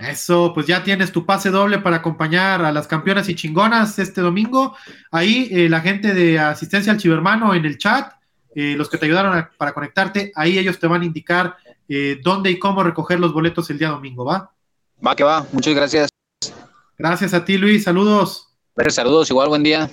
Eso, pues ya tienes tu pase doble para acompañar a las campeonas y chingonas este domingo. Ahí eh, la gente de asistencia al chivermano en el chat, eh, los que te ayudaron para conectarte, ahí ellos te van a indicar eh, dónde y cómo recoger los boletos el día domingo, ¿va? Va que va, muchas gracias. Gracias a ti, Luis, saludos. Saludos, igual, buen día.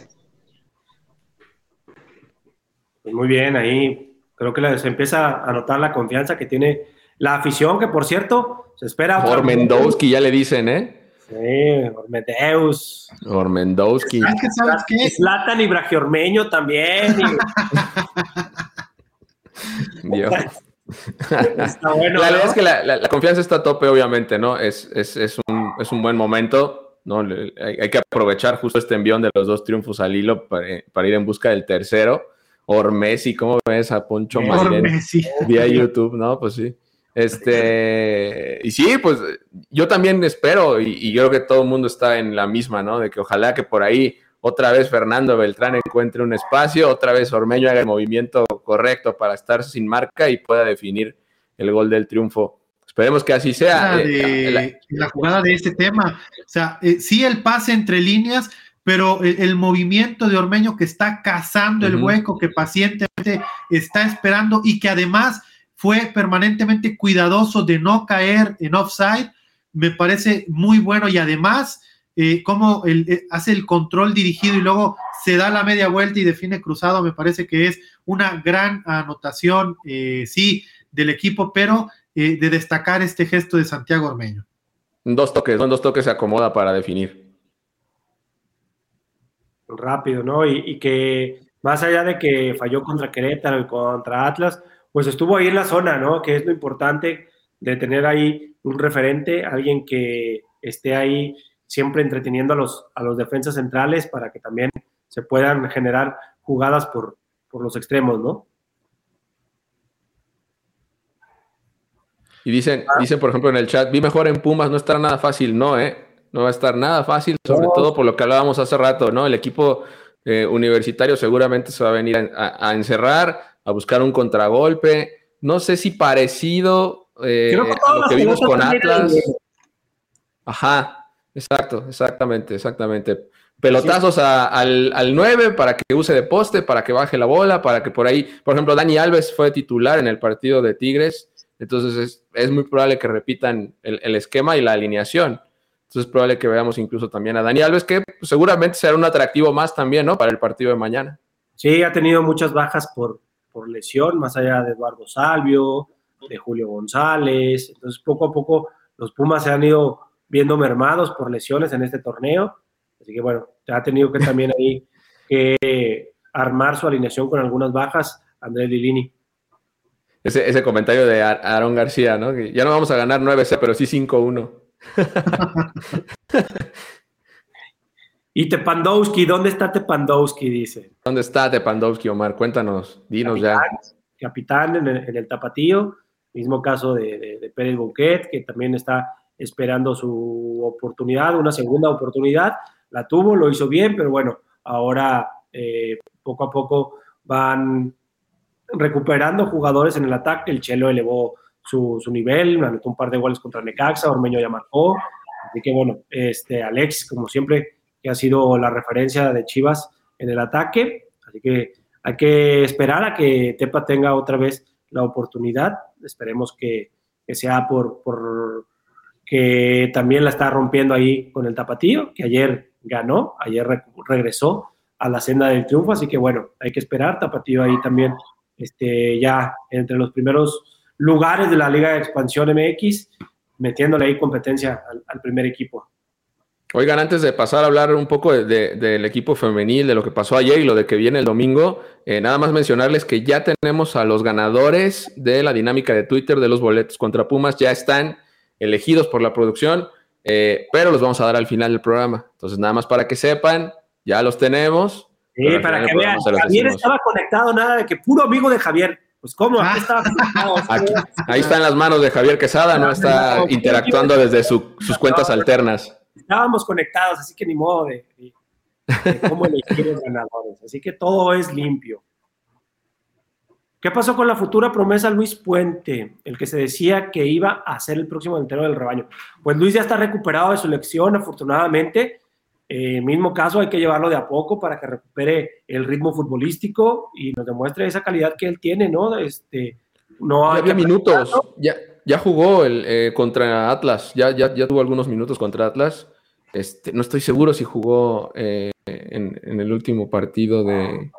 Pues muy bien, ahí creo que se empieza a notar la confianza que tiene la afición, que por cierto, se espera. Por Mendowski ya le dicen, ¿eh? Sí, Ormedeus. Ormendowski. ¿Sabes qué? ¿Sabes qué? Zlatan y Bragiormeño también. Dios. Está bueno, la verdad es que la, confianza está a tope, obviamente, ¿no? Es, es, es, un, es un buen momento, ¿no? Hay, que aprovechar justo este envión de los dos triunfos al hilo para, ir en busca del tercero. Ormesi, ¿cómo ves a Poncho Ormesi. Vía YouTube, ¿no? Pues sí. Este, y sí, pues yo también espero, y, y, creo que todo el mundo está en la misma, ¿no? De que ojalá que por ahí otra vez Fernando Beltrán encuentre un espacio, otra vez Ormeño haga el movimiento correcto para estar sin marca y pueda definir el gol del triunfo. Esperemos que así sea. Eh, la, jugada de este tema, o sea, eh, sí el pase entre líneas, pero el, movimiento de Ormeño que está cazando el hueco, que pacientemente está esperando y que además fue permanentemente cuidadoso de no caer en offside, me parece muy bueno y además eh, cómo eh, hace el control dirigido y luego se da la media vuelta y define cruzado, me parece que es una gran anotación, eh, sí, del equipo, pero de destacar este gesto de Santiago Ormeño. Dos toques, dos toques se acomoda para definir. Rápido, ¿no? Y, y que más allá de que falló contra Querétaro y contra Atlas, pues estuvo ahí en la zona, ¿no? Que es lo importante de tener ahí un referente, alguien que esté ahí siempre entreteniendo a los, a los defensas centrales para que también se puedan generar jugadas por, los extremos, ¿no? Y dicen, ah. dicen, por ejemplo, en el chat, vi mejor en Pumas, no estará nada fácil, no, ¿eh? No va a estar nada fácil, sobre todo por lo que hablábamos hace rato, ¿no? El equipo eh, universitario seguramente se va a venir a encerrar, a buscar un contragolpe. No sé si parecido eh, a lo que vimos con Atlas. Ajá, exacto, exactamente, exactamente. Pelotazos al, al 9 para que use de poste, para que baje la bola, para que por ahí, por ejemplo, Dani Alves fue titular en el partido de Tigres, entonces es, muy probable que repitan el, esquema y la alineación. Entonces es probable que veamos incluso también a Dani Alves, que seguramente será un atractivo más también, ¿no? Para el partido de mañana. Sí, ha tenido muchas bajas por, por lesión, más allá de Eduardo Salvio, de Julio González. Entonces, poco a poco los Pumas se han ido viendo mermados por lesiones en este torneo. Así que bueno, ha tenido que también ahí que armar su alineación con algunas bajas, Andrés Lilini. Ese, ese comentario de Aaron García, ¿no? Que ya no vamos a ganar 9C, pero sí 5-1. Y Tepandowski, ¿dónde está Tepandowski? Dice. ¿Dónde está Tepandowski, Omar? Cuéntanos, dinos ya. Capitán en el, tapatío, mismo caso de, Pérez Bouquet, que también está esperando su oportunidad, una segunda oportunidad. La tuvo, lo hizo bien, pero bueno, ahora eh, poco a poco van recuperando jugadores en el ataque. El Chelo elevó su, su nivel, anotó un par de goles contra Necaxa, Ormeño ya marcó. Así que bueno, este Alex, como siempre, que ha sido la referencia de Chivas en el ataque. Así que hay que esperar a que Tepa tenga otra vez la oportunidad. Esperemos que, sea por, que también la está rompiendo ahí con el tapatío, que ayer ganó, ayer regresó a la senda del triunfo. Así que bueno, hay que esperar. Tapatío ahí también este, ya entre los primeros lugares de la Liga de Expansión MX, metiéndole ahí competencia al primer equipo. Oigan, antes de pasar a hablar un poco del equipo femenil, de lo que pasó ayer y lo de que viene el domingo, eh, nada más mencionarles que ya tenemos a los ganadores de la dinámica de Twitter de los boletos contra Pumas, ya están elegidos por la producción, eh, pero los vamos a dar al final del programa. Entonces, nada más para que sepan, ya los tenemos. Sí, para que vean, Javier estaba conectado, nada de que puro amigo de Javier. Pues cómo, aquí estaba ahí están las manos de Javier Quesada, no está interactuando desde sus cuentas alternas estábamos conectados, así que ni modo de, cómo elegir los ganadores. Así que todo es limpio. ¿Qué pasó con la futura promesa Luis Puente, el que se decía que iba a ser el próximo entero del rebaño? Pues Luis ya está recuperado de su lección, afortunadamente. Eh, mismo caso, hay que llevarlo de a poco para que recupere el ritmo futbolístico y nos demuestre esa calidad que él tiene, ¿no? Este, no había minutos, ya, ya jugó el, eh, contra Atlas, ya, ya, ya tuvo algunos minutos contra Atlas. Este, no estoy seguro si jugó eh, en, el último partido de,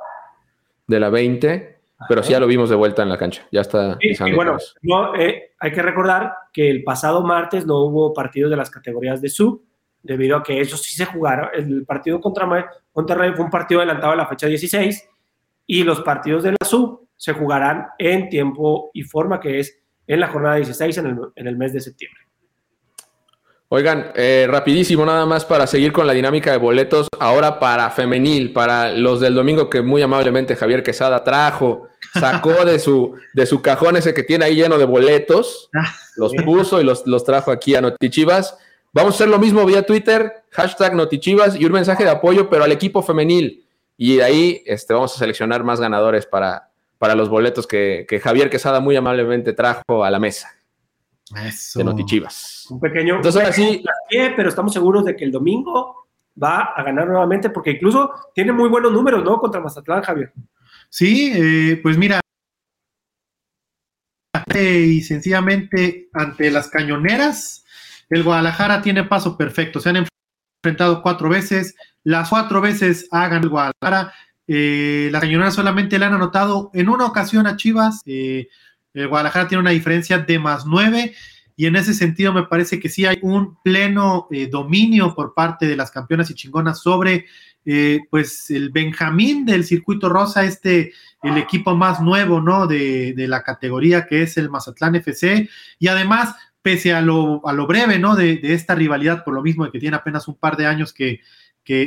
de la 20, pero sí ya lo vimos de vuelta en la cancha. Ya está. bueno, no, eh, hay que recordar que el pasado martes no hubo partidos de las categorías de sub, debido a que ellos sí se jugaron. El partido contra Monterrey fue un partido adelantado a la fecha 16 y los partidos de la sub se jugarán en tiempo y forma, que es en la jornada 16 en el, en el mes de septiembre. Oigan, eh, rapidísimo nada más para seguir con la dinámica de boletos, ahora para femenil, para los del domingo que muy amablemente Javier Quesada trajo, sacó de su, de su cajón ese que tiene ahí lleno de boletos, ah, los puso y los, los trajo aquí a Notichivas. Vamos a hacer lo mismo vía Twitter, hashtag Notichivas y un mensaje de apoyo, pero al equipo femenil. Y de ahí este, vamos a seleccionar más ganadores para, para los boletos que, que Javier Quesada muy amablemente trajo a la mesa. Eso. De Notichivas. Un pequeño, Entonces, ahora sí. pero estamos seguros de que el domingo va a ganar nuevamente, porque incluso tiene muy buenos números, ¿no? Contra Mazatlán, Javier. Sí, eh, pues mira, y sencillamente ante las cañoneras, el Guadalajara tiene paso perfecto. Se han enfrentado cuatro veces, las cuatro veces hagan el Guadalajara. Eh, las solamente le han anotado en una ocasión a Chivas. Eh, el Guadalajara tiene una diferencia de más nueve y en ese sentido me parece que sí hay un pleno eh, dominio por parte de las campeonas y chingonas sobre eh, pues el Benjamín del circuito rosa, este, el equipo más nuevo, ¿no? De, la categoría que es el Mazatlán FC y además pese a lo, a lo breve, ¿no? De, esta rivalidad, por lo mismo de que tiene apenas un par de años que,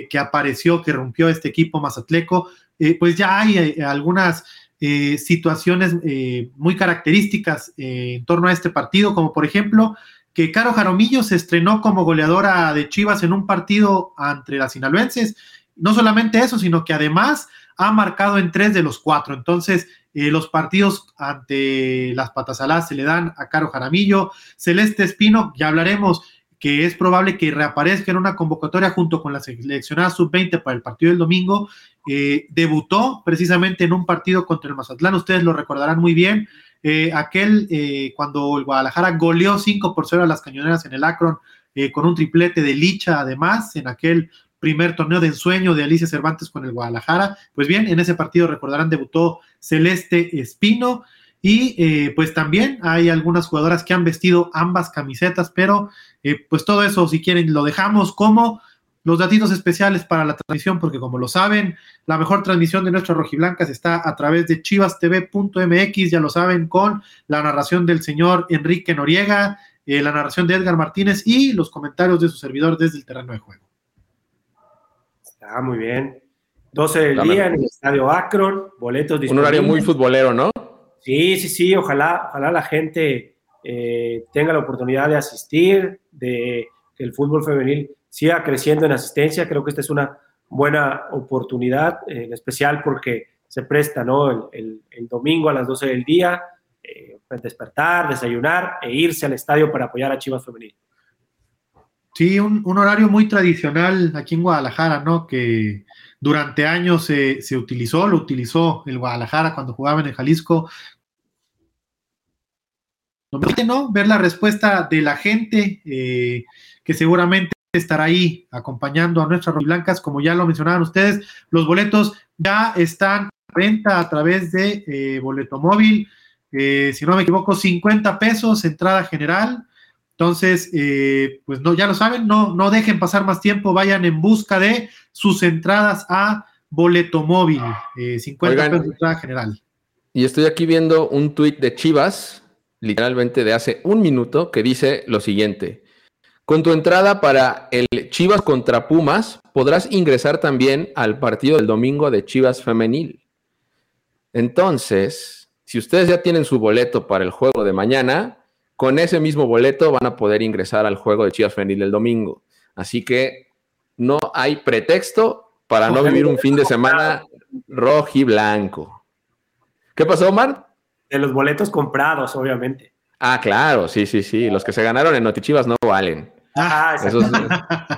que, apareció, que rompió este equipo mazatleco, eh, pues ya hay algunas eh, situaciones eh, muy características eh, en torno a este partido, como por ejemplo que Caro Jaromillo se estrenó como goleadora de Chivas en un partido entre las sinaloenses. No solamente eso, sino que además ha marcado en tres de los cuatro. Entonces, los partidos ante las Patasalás se le dan a Caro Jaramillo. Celeste Espino, ya hablaremos, que es probable que reaparezca en una convocatoria junto con la seleccionada sub-20 para el partido del domingo. Eh, debutó precisamente en un partido contra el Mazatlán, ustedes lo recordarán muy bien. Eh, aquel eh, cuando el Guadalajara goleó 5 por 0 a las cañoneras en el Akron, con un triplete de Licha además, en aquel primer torneo de ensueño de Alicia Cervantes con el Guadalajara. Pues bien, en ese partido recordarán debutó Celeste Espino. Y pues también hay algunas jugadoras que han vestido ambas camisetas, pero pues todo eso, si quieren, lo dejamos como los datitos especiales para la transmisión, porque como lo saben, la mejor transmisión de nuestras rojiblancas está a través de chivastv.mx, ya lo saben, con la narración del señor Enrique Noriega, eh, la narración de Edgar Martínez y los comentarios de su servidor desde el terreno de juego. Está muy bien. 12 del día en el estadio Akron, boletos disponibles. Un horario muy futbolero, ¿no? Sí, sí, sí, ojalá, ojalá la gente eh, tenga la oportunidad de asistir, de que el fútbol femenil siga creciendo en asistencia. Creo que esta es una buena oportunidad, en especial porque se presta ¿no? el, domingo a las 12 del día, eh, despertar, desayunar e irse al estadio para apoyar a Chivas Femenil. Sí, un, horario muy tradicional aquí en Guadalajara, ¿no? Que durante años se, se utilizó, lo utilizó el Guadalajara cuando jugaba en Jalisco, ¿no? Ver la respuesta de la gente, eh, que seguramente estará ahí acompañando a nuestras blancas, como ya lo mencionaban ustedes, los boletos ya están a venta a través de eh, boleto móvil, eh, si no me equivoco, 50 pesos, entrada general. Entonces, pues no, ya lo saben, no, no dejen pasar más tiempo, vayan en busca de sus entradas a boleto móvil, 50 pesos de entrada general. Y estoy aquí viendo un tuit de Chivas, literalmente de hace un minuto, que dice lo siguiente. Con tu entrada para el Chivas contra Pumas, podrás ingresar también al partido del domingo de Chivas Femenil. Entonces, si ustedes ya tienen su boleto para el juego de mañana, con ese mismo boleto van a poder ingresar al juego de Chivas Femenil el domingo. Así que no hay pretexto para no vivir un fin de semana rojo y blanco. ¿Qué pasó, Omar? de los boletos comprados, obviamente. Ah, claro, sí, sí, sí. Los que se ganaron en Notichivas no valen. Ah, esos,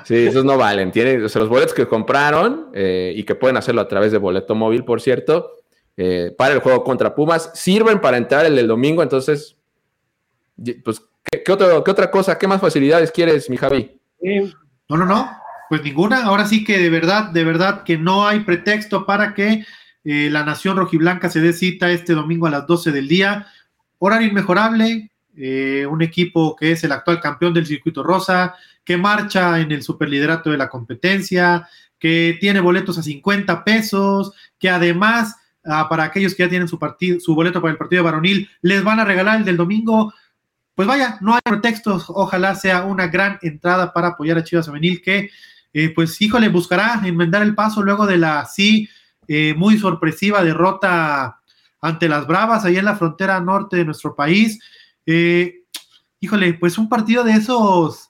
sí, esos no valen. Tienen, los boletos que compraron eh, y que pueden hacerlo a través de boleto móvil, por cierto, eh, para el juego contra Pumas, sirven para entrar el del domingo. Entonces, pues, ¿qué, otra cosa, qué más facilidades quieres, mi Javi? No, no, no. Pues ninguna. Ahora sí que de verdad, de verdad que no hay pretexto para que eh, la Nación Rojiblanca se dé cita este domingo a las 12 del día. Horario inmejorable, eh, un equipo que es el actual campeón del circuito rosa, que marcha en el superliderato de la competencia, que tiene boletos a 50 pesos, que además ah, para aquellos que ya tienen su, partido, su boleto para el partido de varonil, les van a regalar el del domingo. Pues vaya, no hay pretextos, ojalá sea una gran entrada para apoyar a Chivas Femenil que, eh, pues híjole, buscará enmendar el paso luego de la sí eh, muy sorpresiva derrota ante las Bravas, ahí en la frontera norte de nuestro país. Eh, híjole, pues un partido de esos,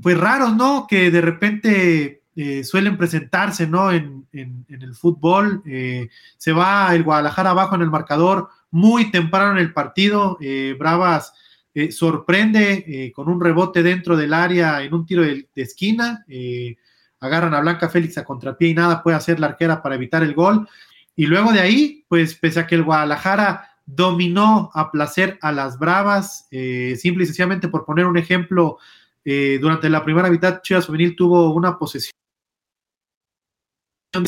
pues raros, ¿no? Que de repente eh, suelen presentarse, ¿no? En, el fútbol. Eh, se va el Guadalajara abajo en el marcador muy temprano en el partido. Bravas sorprende con un rebote dentro del área en un tiro de, de esquina. agarran a Blanca Félix a contrapié y nada puede hacer la arquera para evitar el gol. Y luego de ahí, pues pese a que el Guadalajara dominó a placer a las Bravas, eh, simple y sencillamente por poner un ejemplo, eh, durante la primera mitad Chivas Femenil tuvo una posesión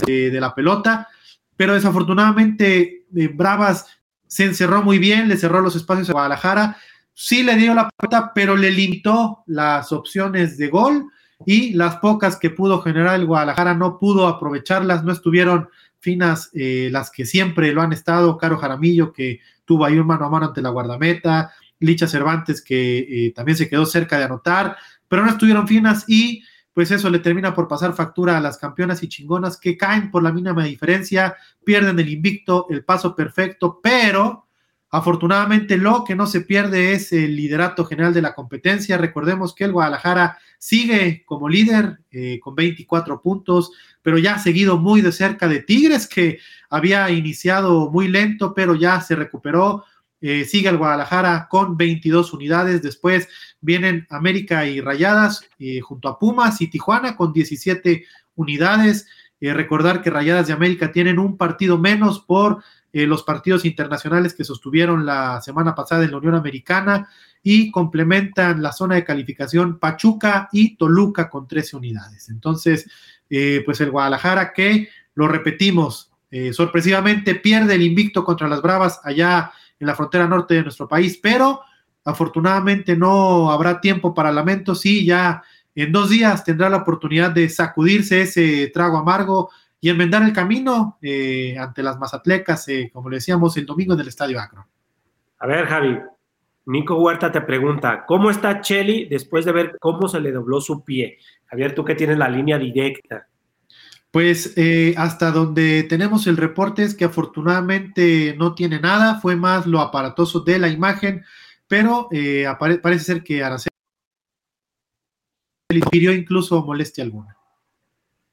de, la pelota, pero desafortunadamente eh, Bravas se encerró muy bien, le cerró los espacios a Guadalajara, sí le dio la pelota, pero le limitó las opciones de gol y las pocas que pudo generar el Guadalajara no pudo aprovecharlas, no estuvieron finas eh, las que siempre lo han estado, Caro Jaramillo que tuvo ahí un mano a mano ante la guardameta, Licha Cervantes que eh, también se quedó cerca de anotar, pero no estuvieron finas y pues eso le termina por pasar factura a las campeonas y chingonas que caen por la mínima diferencia, pierden el invicto, el paso perfecto, pero Afortunadamente, lo que no se pierde es el liderato general de la competencia. Recordemos que el Guadalajara sigue como líder eh, con 24 puntos, pero ya ha seguido muy de cerca de Tigres, que había iniciado muy lento, pero ya se recuperó. Eh, sigue el Guadalajara con 22 unidades. Después vienen América y Rayadas eh, junto a Pumas y Tijuana con 17 unidades. recordar que Rayadas de América tienen un partido menos por eh, los partidos internacionales que sostuvieron la semana pasada en la Unión Americana y complementan la zona de calificación Pachuca y Toluca con 13 unidades. Entonces, eh, pues el Guadalajara que, lo repetimos, eh, sorpresivamente pierde el invicto contra las Bravas allá en la frontera norte de nuestro país, pero afortunadamente no habrá tiempo para lamentos y ya en dos días tendrá la oportunidad de sacudirse ese trago amargo y enmendar el camino eh, ante las mazatlecas, eh, como le decíamos, el domingo en el Estadio Acro. A ver, Javi, Nico Huerta te pregunta, ¿cómo está Cheli después de ver cómo se le dobló su pie? Javier, tú que tienes la línea directa. Pues eh, hasta donde tenemos el reporte es que afortunadamente no tiene nada, fue más lo aparatoso de la imagen, pero parece ser que Araceli inspiró incluso molestia alguna.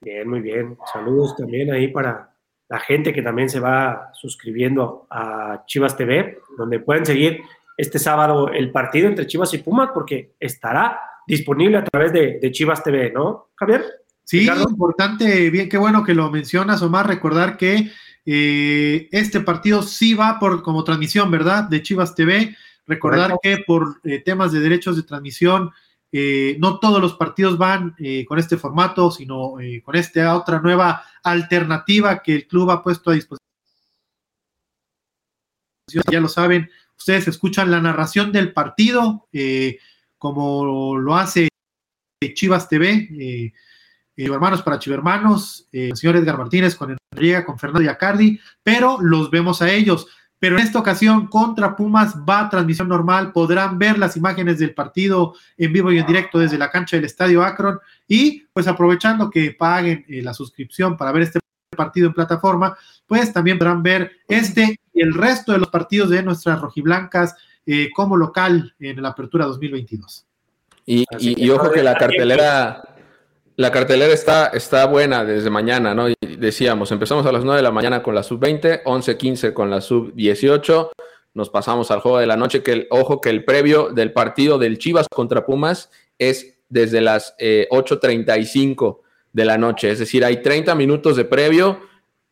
Bien, muy bien. Saludos también ahí para la gente que también se va suscribiendo a Chivas TV, donde pueden seguir este sábado el partido entre Chivas y Pumas, porque estará disponible a través de, Chivas TV, ¿no, Javier? Sí, importante, bien, qué bueno que lo mencionas, Omar, recordar que eh, este partido sí va por como transmisión, ¿verdad? De Chivas TV. Recordar que por eh, temas de derechos de transmisión eh, no todos los partidos van eh, con este formato, sino eh, con esta otra nueva alternativa que el club ha puesto a disposición. Ya lo saben, ustedes escuchan la narración del partido, como lo hace Chivas TV, Hermanos para Chivermanos, el señor Edgar Martínez con Enrique, con Fernando Yacardi, pero los vemos a ellos pero en esta ocasión contra Pumas va a transmisión normal, podrán ver las imágenes del partido en vivo y en directo desde la cancha del Estadio Akron y pues aprovechando que paguen eh, la suscripción para ver este partido en plataforma, pues también podrán ver este y el resto de los partidos de nuestras rojiblancas eh, como local en la apertura 2022. Y, y ojo que la cartelera la cartelera está, está buena desde mañana, ¿no? Y decíamos, empezamos a las 9 de la mañana con la sub-20, 11-15 con la sub-18, nos pasamos al juego de la noche, que el, ojo que el previo del partido del Chivas contra Pumas es desde las 8.35 eh, de la noche, es decir, hay 30 minutos de previo,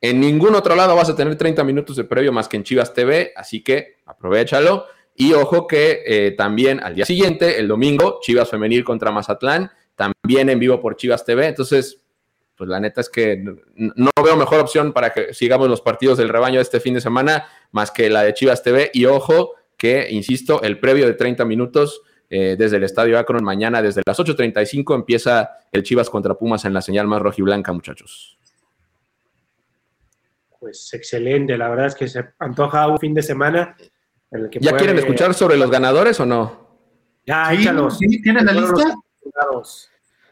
en ningún otro lado vas a tener 30 minutos de previo más que en Chivas TV, así que aprovechalo. Y ojo que eh, también al día siguiente, el domingo, Chivas Femenil contra Mazatlán, también en vivo por Chivas TV. Entonces, pues la neta es que no veo mejor opción para que sigamos los partidos del rebaño este fin de semana más que la de Chivas TV. Y ojo, que, insisto, el previo de 30 minutos eh, desde el Estadio Akron mañana, desde las 8.35, empieza el Chivas contra Pumas en la señal más rojiblanca, muchachos. Pues excelente, la verdad es que se antoja un fin de semana. En el que ¿Ya quieren escuchar sobre los ganadores o no? Ya, échalos. ¿Sí? ¿Tienen la lista?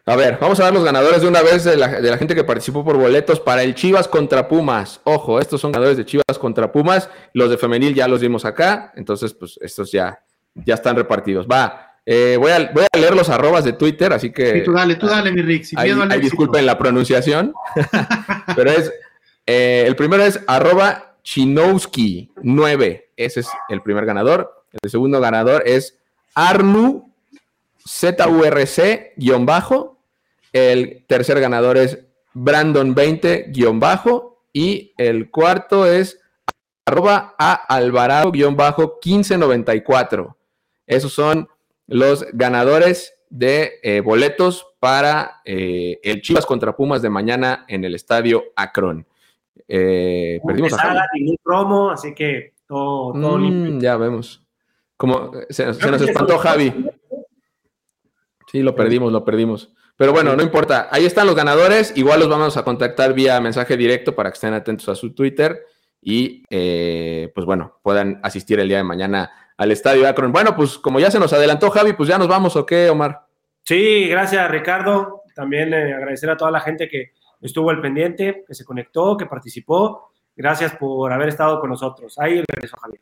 A ver, vamos a dar los ganadores de una vez de la, gente que participó por boletos para el Chivas contra Pumas. Ojo, estos son ganadores de Chivas contra Pumas. Los de femenil ya los vimos acá. Entonces, pues estos ya, ya están repartidos. Va, eh, voy, a, voy, a, leer los arrobas de Twitter, así que. Sí, tú dale, tú dale, mi Rick. disculpen la pronunciación. pero es. Eh, el primero es arroba Chinowski9. Ese es el primer ganador. El segundo ganador es Arnu ZURC-bajo. El tercer ganador es Brandon20-bajo. Y el cuarto es arroba a Alvarado-1594. Esos son los ganadores de eh, boletos para eh, el Chivas contra Pumas de mañana en el estadio Akron. Eh, perdimos a ningún promo, así que todo, todo mm, Ya vemos. Como se nos espantó Javi. Sí, lo perdimos, lo perdimos. Pero bueno, no importa. Ahí están los ganadores. Igual los vamos a contactar vía mensaje directo para que estén atentos a su Twitter y eh, pues bueno, puedan asistir el día de mañana al estadio Akron. Bueno, pues como ya se nos adelantó Javi, pues ya nos vamos, ¿o qué, Omar? Sí, gracias Ricardo. También eh, agradecer a toda la gente que estuvo al pendiente, que se conectó, que participó. Gracias por haber estado con nosotros. Ahí regreso, Javier.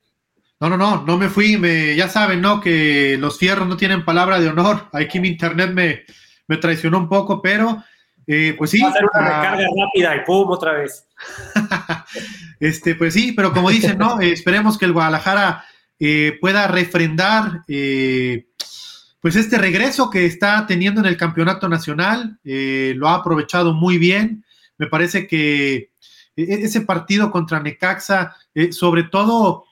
No, no, no, no me fui, me, ya saben, ¿no? Que los fierros no tienen palabra de honor. Aquí mi internet me, me traicionó un poco, pero eh, pues sí. Va a hacer una recarga rápida y pum, otra vez. este, pues sí, pero como dicen, ¿no? Eh, esperemos que el Guadalajara eh, pueda refrendar pues este regreso que está teniendo en el campeonato nacional. lo ha aprovechado muy bien. Me parece que ese partido contra Necaxa, sobre todo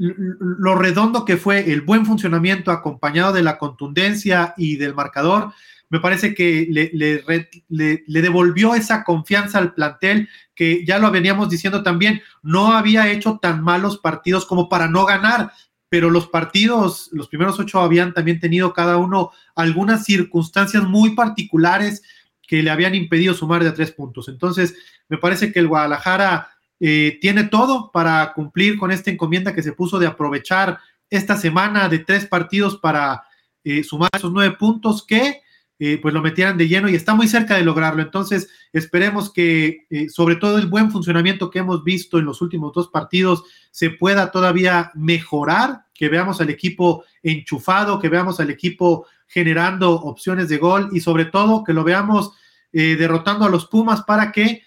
lo redondo que fue el buen funcionamiento acompañado de la contundencia y del marcador, me parece que le, devolvió esa confianza al plantel que ya lo veníamos diciendo también, no había hecho tan malos partidos como para no ganar, pero los partidos, los primeros ocho habían también tenido cada uno algunas circunstancias muy particulares que le habían impedido sumar de a tres puntos. Entonces, me parece que el Guadalajara eh, tiene todo para cumplir con esta encomienda que se puso de aprovechar esta semana de tres partidos para eh, sumar esos nueve puntos que eh, pues lo metieran de lleno y está muy cerca de lograrlo. Entonces, esperemos que sobre todo el buen funcionamiento que hemos visto en los últimos dos partidos se pueda todavía mejorar, que veamos al equipo enchufado, que veamos al equipo generando opciones de gol y sobre todo que lo veamos derrotando a los Pumas para que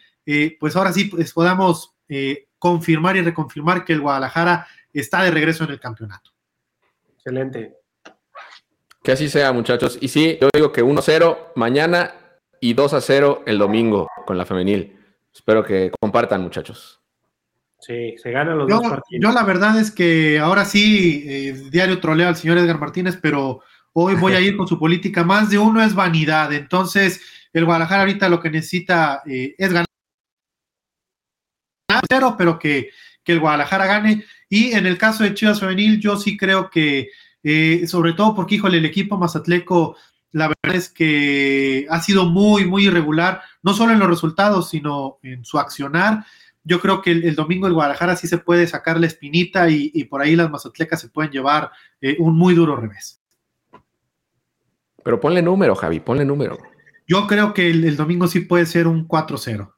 pues ahora sí pues, podamos eh, confirmar y reconfirmar que el Guadalajara está de regreso en el campeonato. Excelente. Que así sea, muchachos. Y sí, yo digo que 1-0 mañana y 2-0 el domingo con la femenil. Espero que compartan, muchachos. Sí, se ganan los dos partidos. Yo la verdad es que ahora sí, eh, diario troleo al señor Edgar Martínez, pero hoy voy a ir con su política. Más de uno es vanidad. Entonces, el Guadalajara ahorita lo que necesita eh, es ganar pero que, el Guadalajara gane. Y en el caso de Chivas Femenil, yo sí creo que, eh, sobre todo porque, híjole, el equipo Mazatleco, la verdad es que ha sido muy, muy irregular, no solo en los resultados, sino en su accionar. Yo creo que el, domingo el Guadalajara sí se puede sacar la espinita y, por ahí las mazatlecas se pueden llevar eh, un muy duro revés. Pero ponle número, Javi, ponle número. Yo creo que el, domingo sí puede ser un 4-0.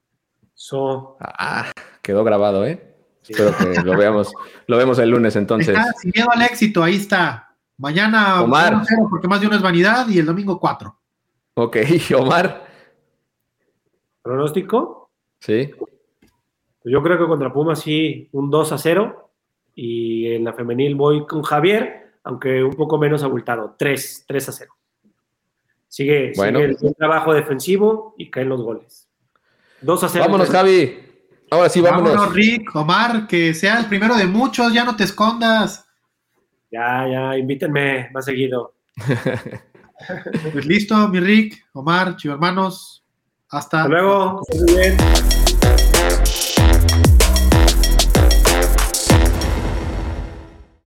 Ah, quedó grabado, ¿eh? Espero que lo veamos, lo vemos el lunes entonces. sin miedo al éxito, ahí está. Mañana Omar. porque más de uno es vanidad y el domingo 4. Ok, Omar. ¿Pronóstico? Sí. Yo creo que contra Pumas sí, un 2 a 0. Y en la femenil voy con Javier, aunque un poco menos abultado, 3, 3 a 0. Sigue, sigue el buen trabajo defensivo y caen los goles. 2 a 0. Vámonos, Javi. Ahora sí, vámonos. Vámonos, Rick, Omar, que sea el primero de muchos, ya no te escondas. Ya, ya, invítenme más seguido. pues listo, mi Rick, Omar, chivo hermanos. Hasta, Hasta luego.